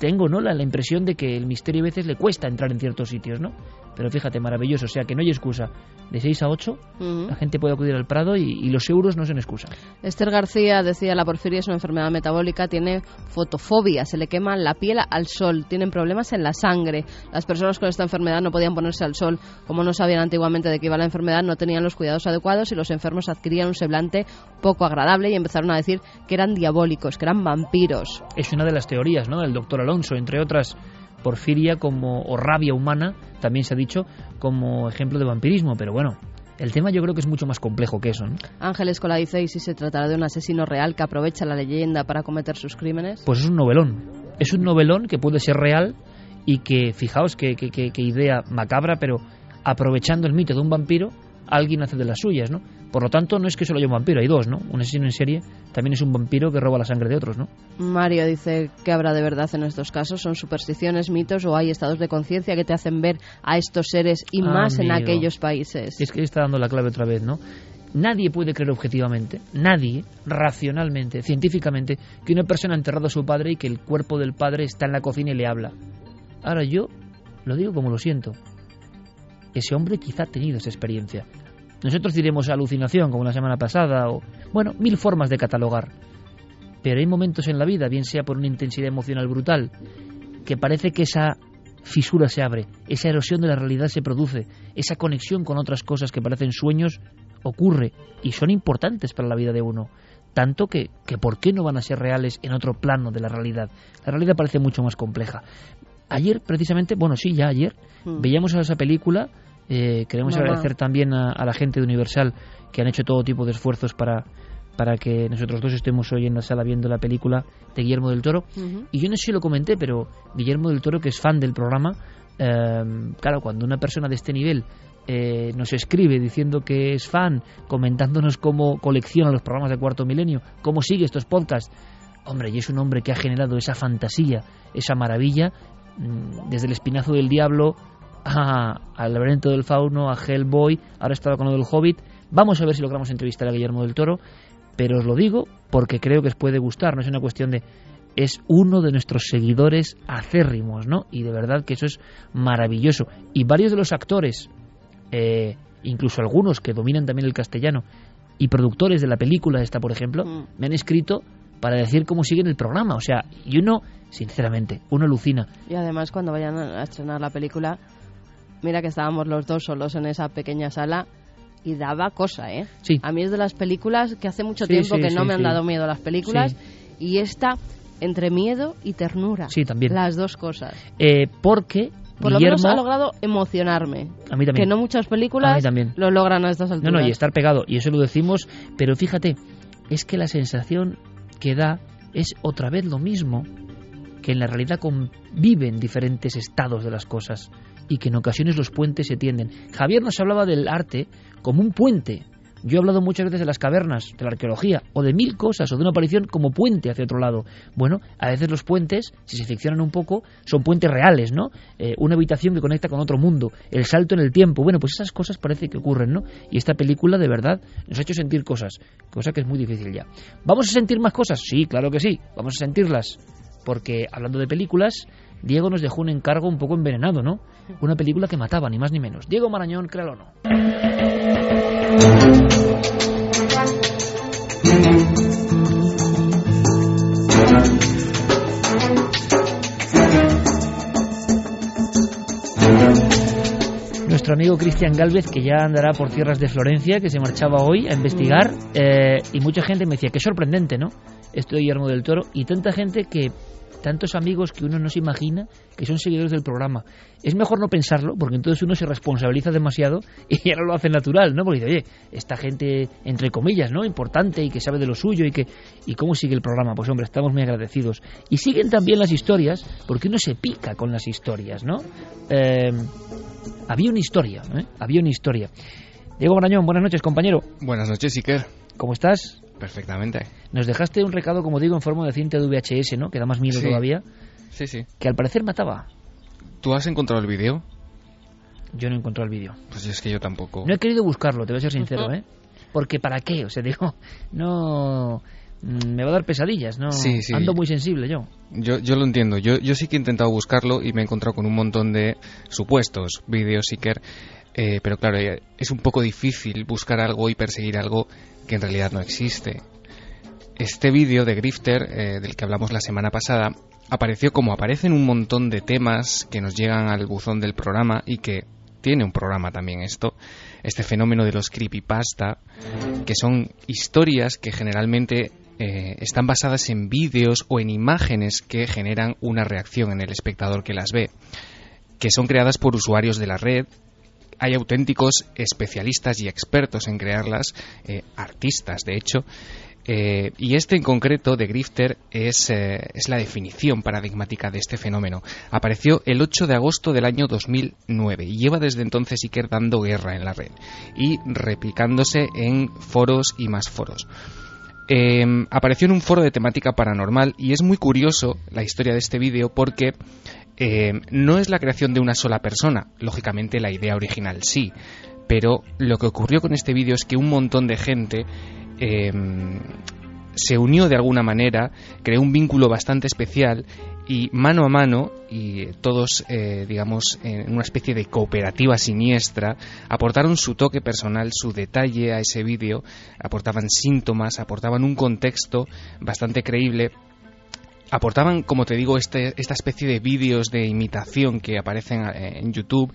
Speaker 4: tengo ¿no? La, la, impresión de que el misterio a veces le cuesta entrar en ciertos sitios, ¿no? Pero fíjate, maravilloso, o sea que no hay excusa. De 6 a 8 uh -huh. la gente puede acudir al Prado y, y, los euros no son excusa.
Speaker 7: Esther García decía, la porfiria es una enfermedad metabólica, tiene fotofobia, se le quema la piel al sol, tienen problemas en la sangre. Las personas con esta enfermedad no podían ponerse al sol, como no sabían antiguamente de qué iba la enfermedad, no tenían los cuidados adecuados y los enfermos adquirían un semblante poco agradable y empezaron a decir que eran diabólicos, que eran vampiros.
Speaker 4: Es una de las teorías, ¿no? Del doctor Alonso, entre otras porfiria como o rabia humana, también se ha dicho como ejemplo de vampirismo, pero bueno, el tema yo creo que es mucho más complejo que eso. ¿no?
Speaker 7: Ángeles Cola dice, ¿y si se tratará de un asesino real que aprovecha la leyenda para cometer sus crímenes?
Speaker 4: Pues es un novelón. Es un novelón que puede ser real y que, fijaos qué que, que, idea macabra, pero aprovechando el mito de un vampiro, alguien hace de las suyas, ¿no? Por lo tanto, no es que solo haya un vampiro, hay dos, ¿no? Un asesino en serie también es un vampiro que roba la sangre de otros, ¿no?
Speaker 7: Mario dice que habrá de verdad en estos casos, son supersticiones, mitos o hay estados de conciencia que te hacen ver a estos seres y más
Speaker 4: Amigo.
Speaker 7: en aquellos países.
Speaker 4: Es que está dando la clave otra vez, ¿no? Nadie puede creer objetivamente, nadie, racionalmente, científicamente, que una persona ha enterrado a su padre y que el cuerpo del padre está en la cocina y le habla. Ahora yo lo digo como lo siento. Ese hombre quizá ha tenido esa experiencia. Nosotros diremos alucinación, como la semana pasada, o, bueno, mil formas de catalogar. Pero hay momentos en la vida, bien sea por una intensidad emocional brutal, que parece que esa fisura se abre, esa erosión de la realidad se produce, esa conexión con otras cosas que parecen sueños ocurre y son importantes para la vida de uno. Tanto que, que ¿por qué no van a ser reales en otro plano de la realidad? La realidad parece mucho más compleja. Ayer, precisamente, bueno, sí, ya ayer,
Speaker 7: Mm.
Speaker 4: veíamos esa película eh, queremos
Speaker 7: Mamá.
Speaker 4: agradecer también a, a, la gente de Universal que han hecho todo tipo de esfuerzos para, para que nosotros dos estemos hoy en la sala viendo la película de Guillermo del Toro.
Speaker 7: Uh -huh.
Speaker 4: Y yo no sé si lo comenté, pero Guillermo del Toro, que es fan del programa, eh, claro, cuando una persona de este nivel eh, nos escribe diciendo que es fan, comentándonos cómo colecciona los programas de Cuarto Milenio, cómo sigue estos podcasts, hombre, y es un hombre que ha generado esa fantasía, esa maravilla, mm, desde el espinazo del diablo a, al laberinto del fauno, a Hellboy, ahora estaba con lo del Hobbit. Vamos a ver si logramos entrevistar a Guillermo del Toro, pero os lo digo porque creo que os puede gustar, no es una cuestión de es uno de nuestros seguidores acérrimos, ¿no? Y de verdad que eso es maravilloso. Y varios de los actores, eh, incluso algunos que dominan también el castellano, y productores de la película esta, por ejemplo,
Speaker 7: Mm.
Speaker 4: me han escrito para decir cómo siguen el programa. O sea, y uno, sinceramente, uno alucina.
Speaker 7: Y además cuando vayan a estrenar la película, mira que estábamos los dos solos en esa pequeña sala y daba cosa, ¿eh?
Speaker 4: Sí.
Speaker 7: A mí es de las películas que hace mucho
Speaker 4: Sí,
Speaker 7: tiempo
Speaker 4: sí,
Speaker 7: que no me han dado miedo las películas y esta entre miedo y ternura.
Speaker 4: Sí, también.
Speaker 7: Las dos cosas.
Speaker 4: Eh, porque
Speaker 7: Por lo menos ha logrado emocionarme.
Speaker 4: a mí también.
Speaker 7: Que no muchas películas
Speaker 4: también.
Speaker 7: lo logran a estas
Speaker 4: No,
Speaker 7: alturas.
Speaker 4: no, y estar pegado, y eso lo decimos, pero fíjate, es que la sensación que da es otra vez lo mismo, que en la realidad conviven diferentes estados de las cosas y que en ocasiones los puentes se tienden. Javier nos hablaba del arte como un puente. Yo he hablado muchas veces de las cavernas, de la arqueología, o de mil cosas, o de una aparición como puente hacia otro lado. Bueno, a veces los puentes, si se ficcionan un poco, son puentes reales, ¿no? Eh, una habitación que conecta con otro mundo, el salto en el tiempo. Bueno, pues esas cosas parece que ocurren, ¿no? Y esta película, de verdad, nos ha hecho sentir cosas, cosa que es muy difícil ya. ¿Vamos a sentir más cosas? Sí, claro que sí, vamos a sentirlas. Porque, hablando de películas, Diego nos dejó un encargo un poco envenenado, ¿no? Una película que mataba, ni más ni menos. Diego Marañón, créalo o no. Nuestro amigo Cristian Galvez, que ya andará por tierras de Florencia, que se marchaba hoy a investigar, eh, y mucha gente me decía, qué sorprendente, ¿no? Esto de Guillermo del Toro, y tanta gente que, tantos amigos que uno no se imagina que son seguidores del programa. Es mejor no pensarlo, porque entonces uno se responsabiliza demasiado y ya no lo hace natural, ¿no? Porque dice, oye, esta gente, entre comillas, ¿no? Importante y que sabe de lo suyo y que y cómo sigue el programa. Pues hombre, estamos muy agradecidos. Y siguen también las historias, porque uno se pica con las historias, ¿no? Eh, había una historia, ¿eh? Había una historia. Diego Brañón, buenas noches, compañero.
Speaker 9: Buenas noches, Iker.
Speaker 4: ¿Cómo estás?
Speaker 9: Perfectamente.
Speaker 4: Nos dejaste un recado, como digo, en forma de cinta de VHS, ¿no? Que da más miedo
Speaker 9: Sí.
Speaker 4: todavía.
Speaker 9: Sí, sí.
Speaker 4: Que al parecer mataba.
Speaker 9: ¿Tú has encontrado el vídeo?
Speaker 4: Yo no he encontrado el vídeo.
Speaker 9: Pues es que yo tampoco.
Speaker 4: No he querido buscarlo, te voy a ser sincero, ¿eh? Porque ¿para qué? O sea, digo, no... mm, Me va a dar pesadillas, ¿no?
Speaker 9: Sí, sí.
Speaker 4: Ando muy sensible yo.
Speaker 9: Yo, yo lo entiendo. Yo, yo sí que he intentado buscarlo y me he encontrado con un montón de supuestos vídeos Seeker. Eh, pero claro, eh, es un poco difícil buscar algo y perseguir algo que en realidad no existe. Este vídeo de Grifter, eh, del que hablamos la semana pasada, apareció como aparecen un montón de temas que nos llegan al buzón del programa y que tiene un programa también esto, este fenómeno de los creepypasta, que son historias que generalmente eh, están basadas en vídeos o en imágenes que generan una reacción en el espectador que las ve, que son creadas por usuarios de la red. Hay auténticos especialistas y expertos en crearlas, eh, artistas de hecho, eh, y este en concreto de Grifter es, eh, es la definición paradigmática de este fenómeno. Apareció el 8 de agosto del año 2009 y lleva desde entonces Iker dando guerra en la red y replicándose en foros y más foros. Eh, apareció en un foro de temática paranormal y es muy curioso la historia de este vídeo porque eh, no es la creación de una sola persona, lógicamente la idea original sí, pero lo que ocurrió con este vídeo es que un montón de gente eh, se unió de alguna manera, creó un vínculo bastante especial y mano a mano, y todos, eh, digamos, en una especie de cooperativa siniestra, aportaron su toque personal, su detalle a ese vídeo, aportaban síntomas, aportaban un contexto bastante creíble aportaban, como te digo, este, esta especie de vídeos de imitación que aparecen eh, en YouTube,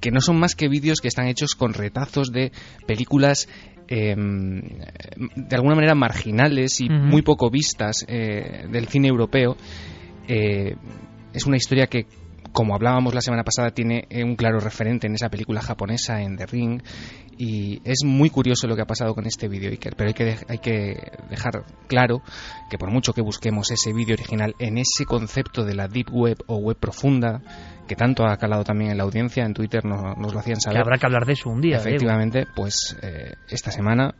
Speaker 9: que no son más que vídeos que están hechos con retazos de películas eh, de alguna manera marginales y muy poco vistas eh, del cine europeo. Eh, es una historia que, como hablábamos la semana pasada, tiene eh, un claro referente en esa película japonesa, en The Ring, y es muy curioso lo que ha pasado con este vídeo, Iker, pero hay que, hay que dejar claro que por mucho que busquemos ese vídeo original en ese concepto de la Deep Web o web profunda, que tanto ha calado también en la audiencia, en Twitter no- nos lo hacían
Speaker 4: Que
Speaker 9: saber.
Speaker 4: habrá que hablar de eso un día.
Speaker 9: Efectivamente, pues eh, esta semana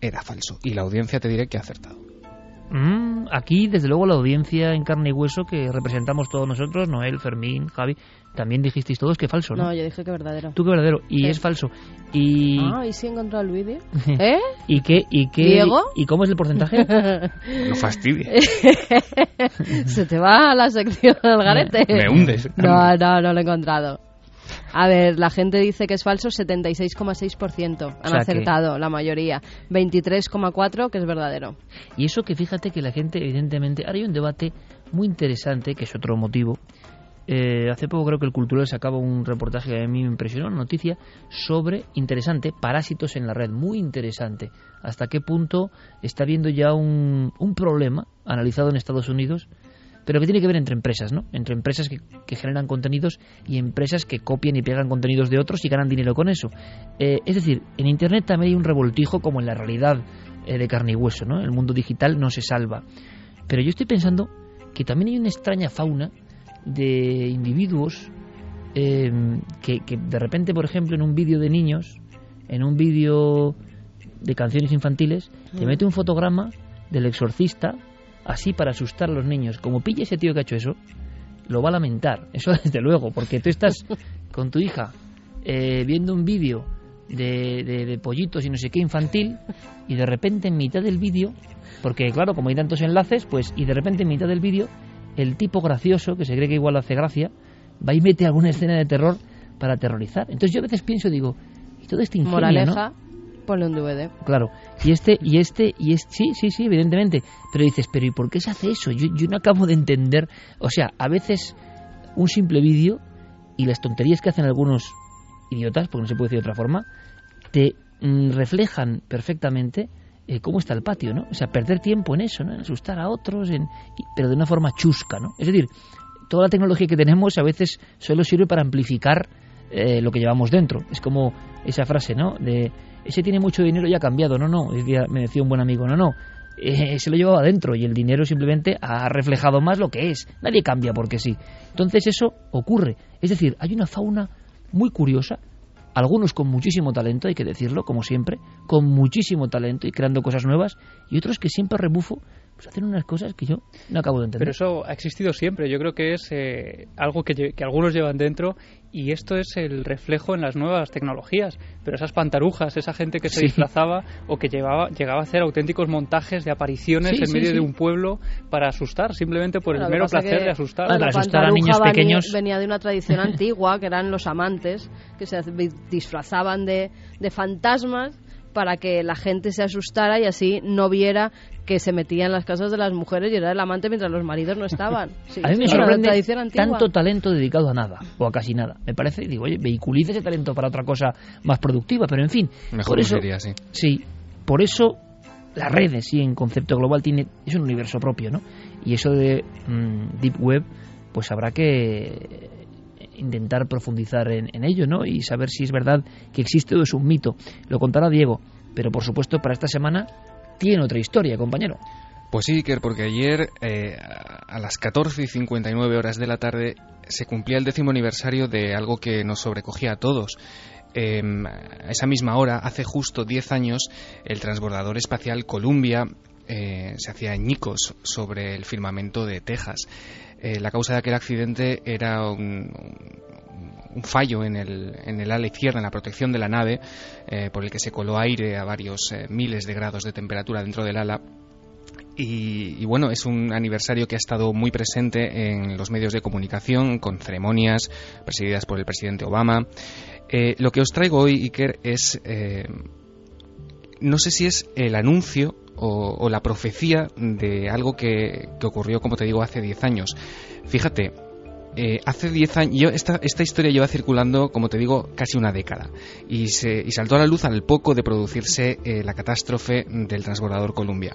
Speaker 9: era falso. Y la audiencia te diré que ha acertado.
Speaker 4: Mm, aquí, desde luego, la audiencia en carne y hueso que representamos todos nosotros, Noel, Fermín, Javi, también dijisteis todos que falso, ¿no?
Speaker 7: No, yo dije que verdadero.
Speaker 4: Tú que verdadero. Y
Speaker 7: Sí.
Speaker 4: es falso. Y,
Speaker 7: Ah, ¿y si he encontrado el vídeo? ¿Eh?
Speaker 4: ¿y qué? ¿Y qué?
Speaker 7: ¿Diego?
Speaker 4: ¿Y cómo es el porcentaje?
Speaker 9: No fastidies.
Speaker 7: Se te va la sección al garete.
Speaker 9: Me hundes.
Speaker 7: No, no, no lo he encontrado. A ver, la gente dice que es falso 76,6%. Han
Speaker 4: O sea que-
Speaker 7: acertado la mayoría. 23,4% que es verdadero.
Speaker 4: Y eso que fíjate que la gente, evidentemente, ahora hay un debate muy interesante, que es otro motivo. Eh, hace poco creo que el Cultural sacaba un reportaje que a mí me impresionó, una noticia sobre, interesante, parásitos en la red, muy interesante. Hasta qué punto está habiendo ya un, un problema analizado en Estados Unidos, pero que tiene que ver entre empresas, ¿no? Entre empresas que, que generan contenidos y empresas que copian y pegan contenidos de otros y ganan dinero con eso. Eh, es decir, en Internet también hay un revoltijo como en la realidad eh, de carne y hueso, ¿no? El mundo digital no se salva. Pero yo estoy pensando que también hay una extraña fauna de individuos eh, que, que de repente, por ejemplo, en un vídeo de niños, en un vídeo de canciones infantiles, te
Speaker 7: Mm.
Speaker 4: mete un fotograma del exorcista así para asustar a los niños. Como pille ese tío que ha hecho eso, lo va a lamentar, eso desde luego, porque tú estás con tu hija eh, viendo un vídeo de, de- pollitos y no sé qué infantil y de repente en mitad del vídeo, porque claro, como hay tantos enlaces, pues y de repente en mitad del vídeo el tipo gracioso, que se cree que igual hace gracia, va y mete alguna escena de terror para aterrorizar. Entonces yo a veces pienso, digo, y todo este ingenio, ¿no?
Speaker 7: DVD.
Speaker 4: Claro. Y este, y este, y este, sí, sí, sí, evidentemente. Pero dices, pero ¿y por qué se hace eso? Yo, yo no acabo de entender. O sea, a veces un simple vídeo y las tonterías que hacen algunos idiotas, porque no se puede decir de otra forma, te mm, reflejan perfectamente eh, cómo está el patio, ¿no? O sea, perder tiempo en eso, ¿no? En asustar a otros, en, pero de una forma chusca, ¿no? Es decir, toda la tecnología que tenemos a veces solo sirve para amplificar eh, lo que llevamos dentro. Es como esa frase, ¿no? De ese tiene mucho dinero y ha cambiado. No, no, me decía un buen amigo, no, no. eh, se lo llevaba adentro y el dinero simplemente ha reflejado más lo que es. Nadie cambia porque sí. Entonces eso ocurre. Es decir, hay una fauna muy curiosa, algunos con muchísimo talento, hay que decirlo, como siempre, con muchísimo talento y creando cosas nuevas, y otros que siempre rebufo pues hacen unas cosas que yo no acabo de entender.
Speaker 5: Pero eso ha existido siempre. Yo creo que es eh, algo que, algunos llevan dentro y esto es el reflejo en las nuevas tecnologías. Pero esas pantarujas, esa gente que se disfrazaba o que llevaba, llegaba a hacer auténticos montajes de apariciones en medio de un pueblo para asustar, simplemente por el mero placer de asustar.
Speaker 7: para asustar a niños pequeños. Venía de una tradición antigua, que eran los amantes, que se disfrazaban de, de fantasmas para que la gente se asustara y así no viera que se metía en las casas de las mujeres y era el amante mientras los maridos no estaban.
Speaker 4: a mí me sorprende tanto talento dedicado a nada o a casi nada. Me parece, digo, oye, vehiculiza ese talento para otra cosa más productiva, pero en fin.
Speaker 9: Mejor por eso, sería, sí.
Speaker 4: Sí, por eso las redes, sí, en concepto global, tiene, es un universo propio, ¿no? Y eso de mm, Deep Web, pues habrá que intentar profundizar en, ello, ¿no? Y saber si es verdad que existe o es un mito. Lo contará Diego, pero por supuesto para esta semana tiene otra historia, compañero.
Speaker 9: Pues sí, Iker, porque ayer eh, a las 14 y 59 horas de la tarde se cumplía el décimo aniversario de algo que nos sobrecogía a todos. Em, a esa misma hora, hace justo 10 años, el transbordador espacial Columbia eh, se hacía añicos sobre el firmamento de Texas. Eh, la causa de aquel accidente era un, fallo en el, en el, ala izquierda, en la protección de la nave, eh, por el que se coló aire a varios eh, miles de grados de temperatura dentro del ala. Y, bueno, es un aniversario que ha estado muy presente en los medios de comunicación, con ceremonias presididas por el presidente Obama. lo que os traigo hoy, Iker, es. no sé si es el anuncio o, la profecía de algo que, ocurrió, como te digo, hace 10 años. Fíjate, eh, hace 10 años, yo, esta, esta, historia lleva circulando, como te digo, casi una década y, se, y saltó a la luz al poco de producirse eh, la catástrofe del transbordador Columbia.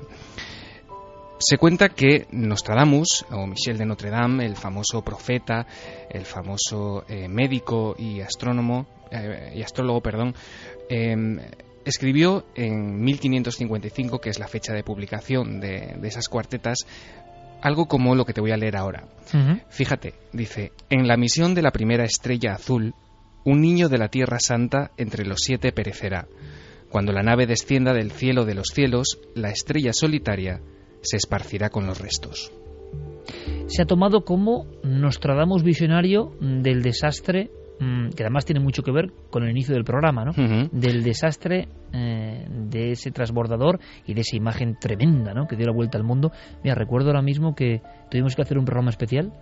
Speaker 9: Se cuenta que Nostradamus, o Michel de Notre Dame, el famoso profeta, el famoso eh, médico y astrónomo, y astrólogo, perdón, em, escribió en 1555, que es la fecha de publicación de, esas cuartetas, algo como lo que te voy a leer ahora. Fíjate, dice, en la misión de la primera estrella azul, un niño de la Tierra Santa entre los siete perecerá. Cuando la nave descienda del cielo de los cielos, la estrella solitaria se esparcirá con los restos.
Speaker 4: Se ha tomado como Nostradamus visionario del desastre que además tiene mucho que ver con el inicio del programa, ¿no? Del desastre eh, de ese transbordador y de esa imagen tremenda, ¿no? Que dio la vuelta al mundo. Mira, recuerdo ahora mismo que tuvimos que hacer un programa especial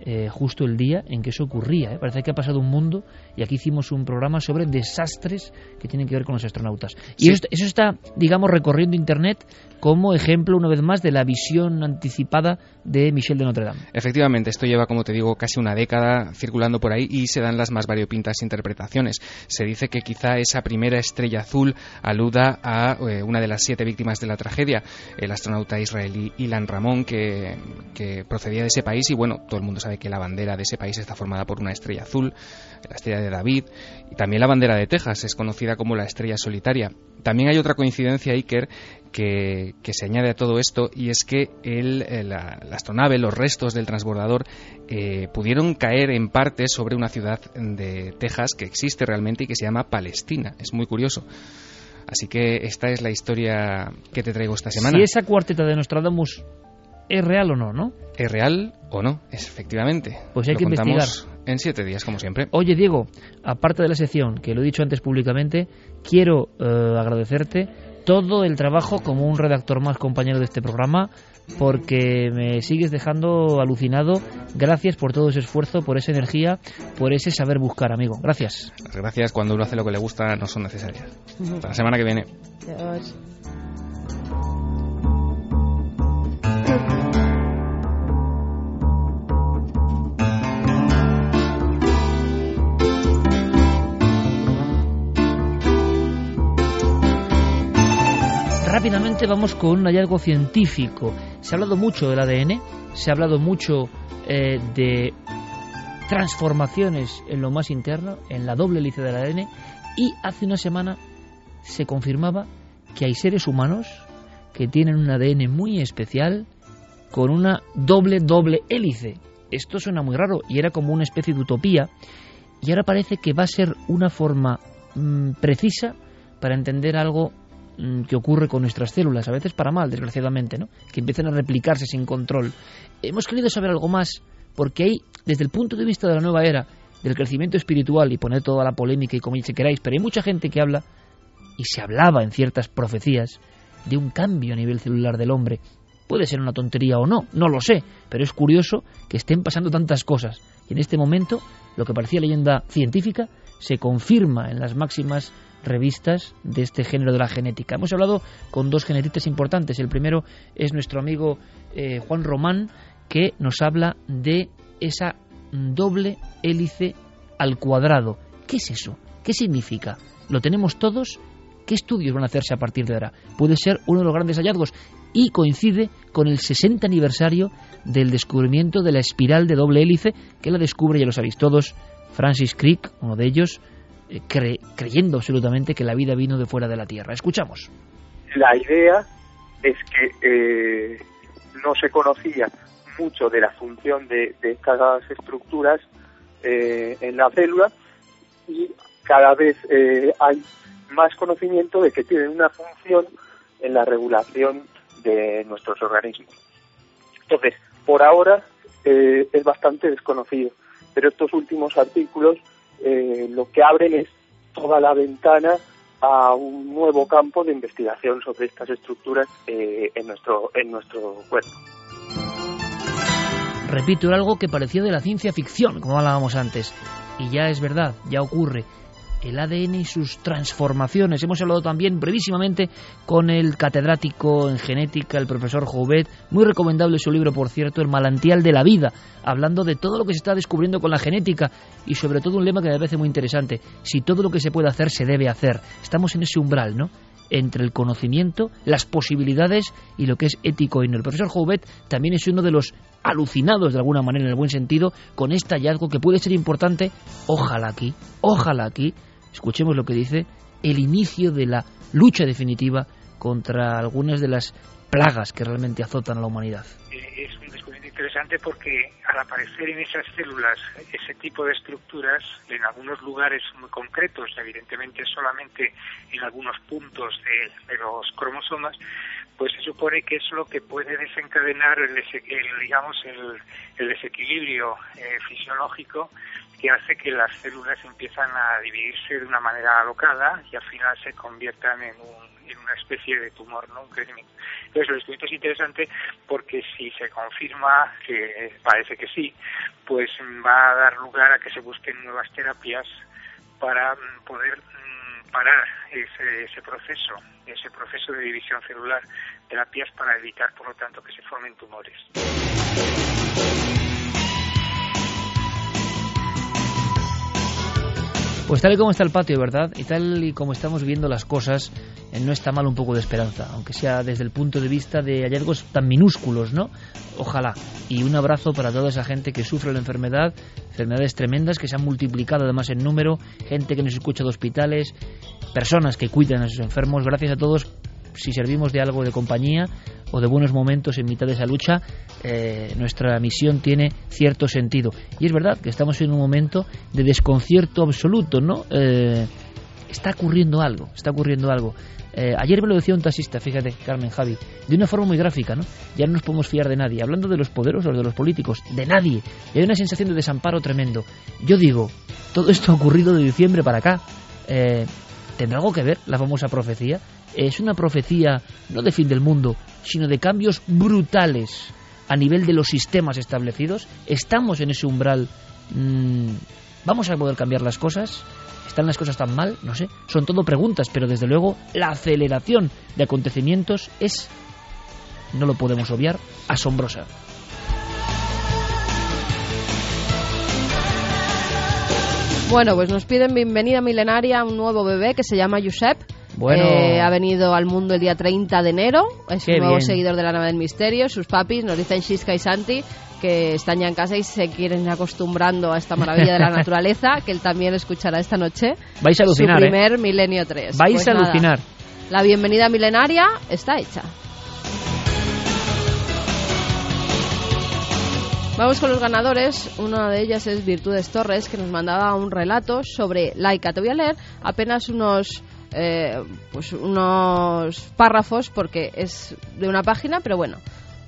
Speaker 4: eh, justo el día en que eso ocurría. ¿eh? Parece que ha pasado un mundo y aquí hicimos un programa sobre desastres que tienen que ver con los astronautas. Y eso, eso, está, digamos, recorriendo Internet como ejemplo, una vez más, de la visión anticipada de Michel de Notre Dame.
Speaker 9: Efectivamente, esto lleva, como te digo, casi una década circulando por ahí y se dan las más variopintas interpretaciones. Se dice que quizá esa primera estrella azul aluda a eh, una de las siete víctimas de la tragedia, el astronauta israelí Ilan Ramón, que, que procedía de ese país y, bueno, todo el mundo sabe que la bandera de ese país está formada por una estrella azul, la estrella de David, y también la bandera de Texas es conocida como la estrella solitaria. También hay otra coincidencia, Iker, que, se añade a todo esto y es que el, eh, la, astronave, los restos del transbordador eh, pudieron caer en parte sobre una ciudad de Texas que existe realmente y que se llama Palestina. Es muy curioso. Así que esta es la historia que te traigo esta semana.
Speaker 4: Si esa cuarteta de Nostradamus es real o no, ¿no?
Speaker 9: ¿Es real o no? Es efectivamente.
Speaker 4: Pues hay que investigar.
Speaker 9: En siete días, como siempre.
Speaker 4: Oye, Diego, aparte de la sección, que lo he dicho antes públicamente, quiero eh, agradecerte todo el trabajo como un redactor más compañero de este programa porque me sigues dejando alucinado. Gracias por todo ese esfuerzo, por esa energía, por ese saber buscar, amigo. Gracias.
Speaker 9: Las gracias cuando uno hace lo que le gusta no son necesarias. Hasta la semana que viene.
Speaker 4: Rápidamente vamos con un hallazgo científico. Se ha hablado mucho del ADN, se ha hablado mucho eh, de transformaciones en lo más interno, en la doble hélice del ADN, y hace una semana se confirmaba que hay seres humanos que tienen un ADN muy especial con una doble doble hélice. Esto suena muy raro y era como una especie de utopía y ahora parece que va a ser una forma mm, precisa para entender algo que ocurre con nuestras células, a veces para mal, desgraciadamente, ¿no? que empiezan a replicarse sin control. Hemos querido saber algo más porque hay, desde el punto de vista de la nueva era, del crecimiento espiritual y poner toda la polémica y como si queráis, pero hay mucha gente que habla, y se hablaba en ciertas profecías, de un cambio a nivel celular del hombre. Puede ser una tontería o no, no lo sé, pero es curioso que estén pasando tantas cosas. Y en este momento, lo que parecía leyenda científica se confirma en las máximas revistas de este género de la genética. Hemos hablado con dos genetistas importantes. El primero es nuestro amigo eh, Juan Román, que nos habla de esa doble hélice al cuadrado. ¿Qué es eso? ¿Qué significa? ¿Lo tenemos todos? ¿Qué estudios van a hacerse a partir de ahora? Puede ser uno de los grandes hallazgos y coincide con el 60 aniversario del descubrimiento de la espiral de doble hélice que la descubre, ya lo sabéis todos, Francis Crick, uno de ellos, eh, creyendo absolutamente que la vida vino de fuera de la Tierra. Escuchamos.
Speaker 10: La idea es que eh, no se conocía mucho de la función de, estas estructuras eh, en la célula y cada vez hay más conocimiento de que tienen una función en la regulación de nuestros organismos. Entonces, por ahora es bastante desconocido, pero estos últimos artículos eh, lo que abren es toda la ventana a un nuevo campo de investigación sobre estas estructuras eh, en, nuestro, en nuestro cuerpo.
Speaker 4: Repito, algo que parecía de la ciencia ficción, como hablábamos antes, y ya es verdad, ya ocurre el ADN y sus transformaciones. Hemos hablado también brevísimamente con el catedrático en genética, el profesor Jouvet, muy recomendable su libro, por cierto, El Malantial de la Vida, hablando de todo lo que se está descubriendo con la genética y sobre todo un lema que me parece muy interesante, si todo lo que se puede hacer se debe hacer. Estamos en ese umbral, ¿no? entre el conocimiento, las posibilidades y lo que es ético y no. El profesor Jouvet también es uno de los alucinados de alguna manera en el buen sentido con este hallazgo que puede ser importante, ojalá aquí, ojalá aquí, Escuchemos lo que dice el inicio de la lucha definitiva contra algunas de las plagas que realmente azotan a la humanidad.
Speaker 11: Eh, es un descubrimiento interesante porque al aparecer en esas células ese tipo de estructuras en algunos lugares muy concretos, evidentemente solamente en algunos puntos de, los cromosomas, pues se supone que es lo que puede desencadenar el, digamos el, desequilibrio eh, fisiológico que hace que las células empiezan a dividirse de una manera alocada y al final se conviertan en, una especie de tumor, ¿no? Un crecimiento. Entonces, el estudio es interesante porque si se confirma, que parece que sí, pues va a dar lugar a que se busquen nuevas terapias para mm, poder mm, parar ese, ese proceso, ese proceso de división celular, terapias para evitar, por lo tanto, que se formen tumores.
Speaker 4: Pues tal y como está el patio, ¿verdad? Y tal y como estamos viendo las cosas, eh, no está mal un poco de esperanza, aunque sea desde el punto de vista de hallazgos tan minúsculos, ¿no? Ojalá. Y un abrazo para toda esa gente que sufre la enfermedad, enfermedades tremendas que se han multiplicado además en número, gente que nos escucha de hospitales, personas que cuidan a sus enfermos. Gracias a todos si servimos de algo de compañía o de buenos momentos en mitad de esa lucha, eh, nuestra misión tiene cierto sentido. Y es verdad que estamos en un momento de desconcierto absoluto, ¿no? Eh, está ocurriendo algo, está ocurriendo algo. Eh, ayer me lo decía un taxista, fíjate, Carmen Javi, de una forma muy gráfica, ¿no? Ya no nos podemos fiar de nadie. Hablando de los poderosos, de los políticos, de nadie. Hay una sensación de desamparo tremendo. Yo digo, todo esto ha ocurrido de diciembre para acá. ¿Tendrá algo que ver la famosa profecía? Es una profecía no de fin del mundo, sino de cambios brutales a nivel de los sistemas establecidos. Estamos en ese umbral. Mm, ¿Vamos a poder cambiar las cosas? ¿Están las cosas tan mal? No sé. Son todo preguntas, pero desde luego la aceleración de acontecimientos es, no lo podemos obviar, asombrosa.
Speaker 7: Bueno, pues nos piden bienvenida milenaria a un nuevo bebé que se llama Josep bueno. Eh, ha venido al mundo el día 30 de enero. Es un nuevo seguidor de la nave del misterio. Sus papis nos dicen Shiska y Santi que están ya en casa y se quieren ir acostumbrando a esta maravilla de la naturaleza, que él también escuchará esta noche.
Speaker 4: Vais a alucinar.
Speaker 7: Su
Speaker 4: ¿eh?
Speaker 7: primer Milenio 3.
Speaker 4: Vais pues a alucinar.
Speaker 7: La bienvenida milenaria está hecha. Vamos con los ganadores. Una de ellas es Virtudes Torres, que nos mandaba un relato sobre Laika. Te voy a leer apenas unos eh, pues unos párrafos porque es de una página, pero bueno.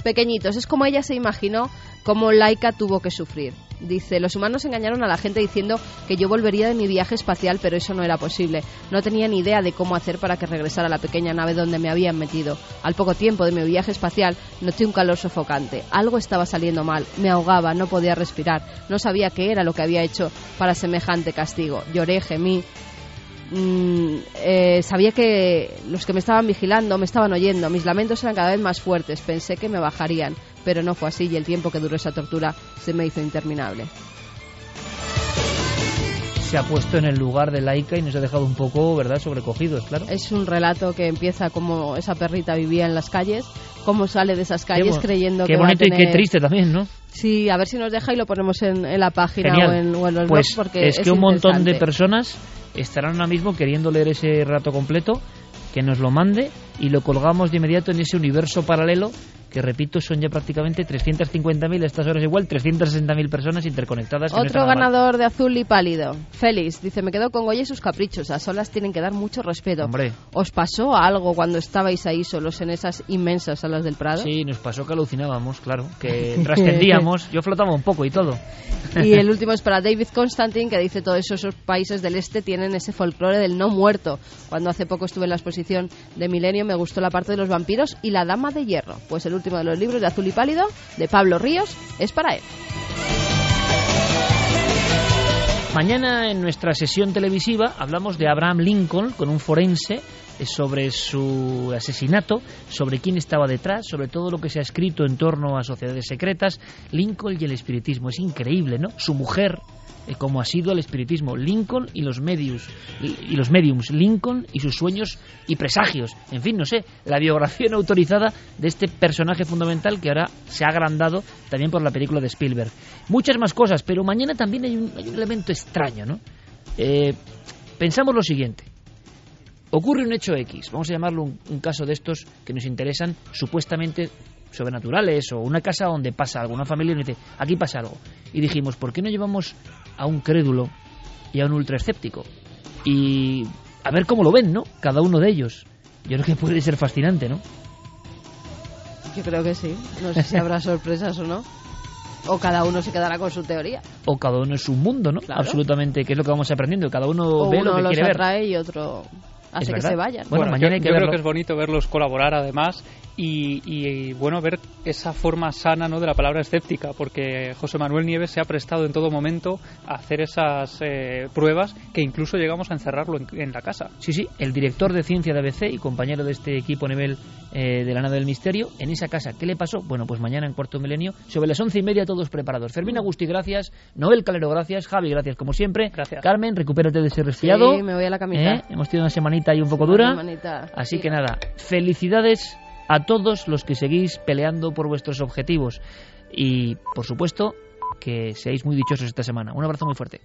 Speaker 7: pequeñitos. Es como ella se imaginó cómo Laika tuvo que sufrir. Dice, los humanos engañaron a la gente diciendo que yo volvería de mi viaje espacial, pero eso no era posible. No tenía ni idea de cómo hacer para que regresara a la pequeña nave donde me habían metido. Al poco tiempo de mi viaje espacial noté un calor sofocante. Algo estaba saliendo mal. Me ahogaba, no podía respirar. No sabía qué era lo que había hecho para semejante castigo. Lloré, gemí, Mm, eh, sabía que los que me estaban vigilando me estaban oyendo, mis lamentos eran cada vez más fuertes, pensé que me bajarían, pero no fue así y el tiempo que duró esa tortura se me hizo interminable.
Speaker 4: Se ha puesto en el lugar de Laika y nos ha dejado un poco, ¿verdad?, sobrecogidos, claro.
Speaker 7: Es un relato que empieza como esa perrita vivía en las calles, cómo sale de esas calles creyendo
Speaker 4: que
Speaker 7: Qué
Speaker 4: bonito
Speaker 7: va a tener...
Speaker 4: y qué triste también, ¿no?
Speaker 7: Sí, a ver si nos deja y lo ponemos en, en la página
Speaker 4: Genial.
Speaker 7: o en, o en los
Speaker 4: pues
Speaker 7: blogs porque
Speaker 4: es que un montón de personas estarán ahora mismo queriendo leer ese rato completo, que nos lo mande y lo colgamos de inmediato en ese universo paralelo que repito son ya prácticamente 350.000 a estas horas igual 360.000 personas interconectadas. que no
Speaker 7: Otro
Speaker 4: nada mal.
Speaker 7: ganador de azul y pálido, Félix, dice, me quedo con Goya y sus caprichos, a solas tienen que dar mucho respeto.
Speaker 4: Hombre.
Speaker 7: ¿Os pasó algo cuando estabais ahí solos en esas inmensas salas del Prado?
Speaker 4: Sí, nos pasó que alucinábamos, claro, que trascendíamos, yo flotaba un poco y todo.
Speaker 7: Y el último es para David Constantine, que dice todos esos países del este tienen ese folclore del no muerto. Cuando hace poco estuve en la exposición de Milenio me gustó la parte de los vampiros y la Dama de Hierro. Pues el último de los libros de Azul y Pálido, de Pablo Ríos, es para él.
Speaker 4: Mañana en nuestra sesión televisiva hablamos de Abraham Lincoln con un forense sobre su asesinato, sobre quién estaba detrás, sobre todo lo que se ha escrito en torno a sociedades secretas, Lincoln y el espiritismo. Es increíble, ¿no? Su mujer, eh, como ha sido el espiritismo, Lincoln y los medios y los mediums, Lincoln y sus sueños y presagios. En fin, no sé, la biografía no autorizada de este personaje fundamental que ahora se ha agrandado también por la película de Spielberg. Muchas más cosas, pero mañana también hay un, hay un elemento extraño, ¿no? Eh, pensamos lo siguiente. Ocurre un hecho X, vamos a llamarlo un, un caso de estos que nos interesan supuestamente sobrenaturales o una casa donde pasa algo, una familia nos dice, aquí pasa algo. Y dijimos, ¿por qué no llevamos a un crédulo y a un ultraescéptico? Y a ver cómo lo ven, ¿no? Cada uno de ellos. Yo creo que puede ser fascinante, ¿no?
Speaker 7: Yo creo que sí. No sé si habrá sorpresas o no. O cada uno se quedará con su teoría.
Speaker 4: O cada uno es un mundo, ¿no?
Speaker 7: Claro.
Speaker 4: Absolutamente, que es lo que vamos aprendiendo. Cada uno
Speaker 7: O
Speaker 4: ve
Speaker 7: uno
Speaker 4: lo que
Speaker 7: los
Speaker 4: quiere ver.
Speaker 7: atrae y otro hace que se vayan.
Speaker 4: Bueno, mañana
Speaker 5: yo,
Speaker 4: hay que
Speaker 5: yo
Speaker 4: verlo.
Speaker 5: creo que es bonito verlos colaborar además y, y, bueno ver esa forma sana ¿no? de la palabra escéptica porque José Manuel Nieves se ha prestado en todo momento a hacer esas eh, pruebas que incluso llegamos a encerrarlo en, en la casa.
Speaker 4: Sí, sí, el director de ciencia de ABC y compañero de este equipo a nivel eh, de la nave del misterio, en esa casa. ¿Qué le pasó? Bueno, pues mañana en cuarto milenio, sobre las once y media, todos preparados. Fermín Agusti, gracias. Noel Calero, gracias. Javi, gracias como siempre.
Speaker 5: Gracias.
Speaker 4: Cammen, recupérate de ese resfriado.
Speaker 7: Sí, me voy a la camita.
Speaker 4: ¿Eh? Hemos tenido una semanita ahí un poco dura. Así
Speaker 7: sí.
Speaker 4: que nada, felicidades a todos los que seguís peleando por vuestros objetivos. Y, por supuesto, que seáis muy dichosos esta semana. Un abrazo muy fuerte.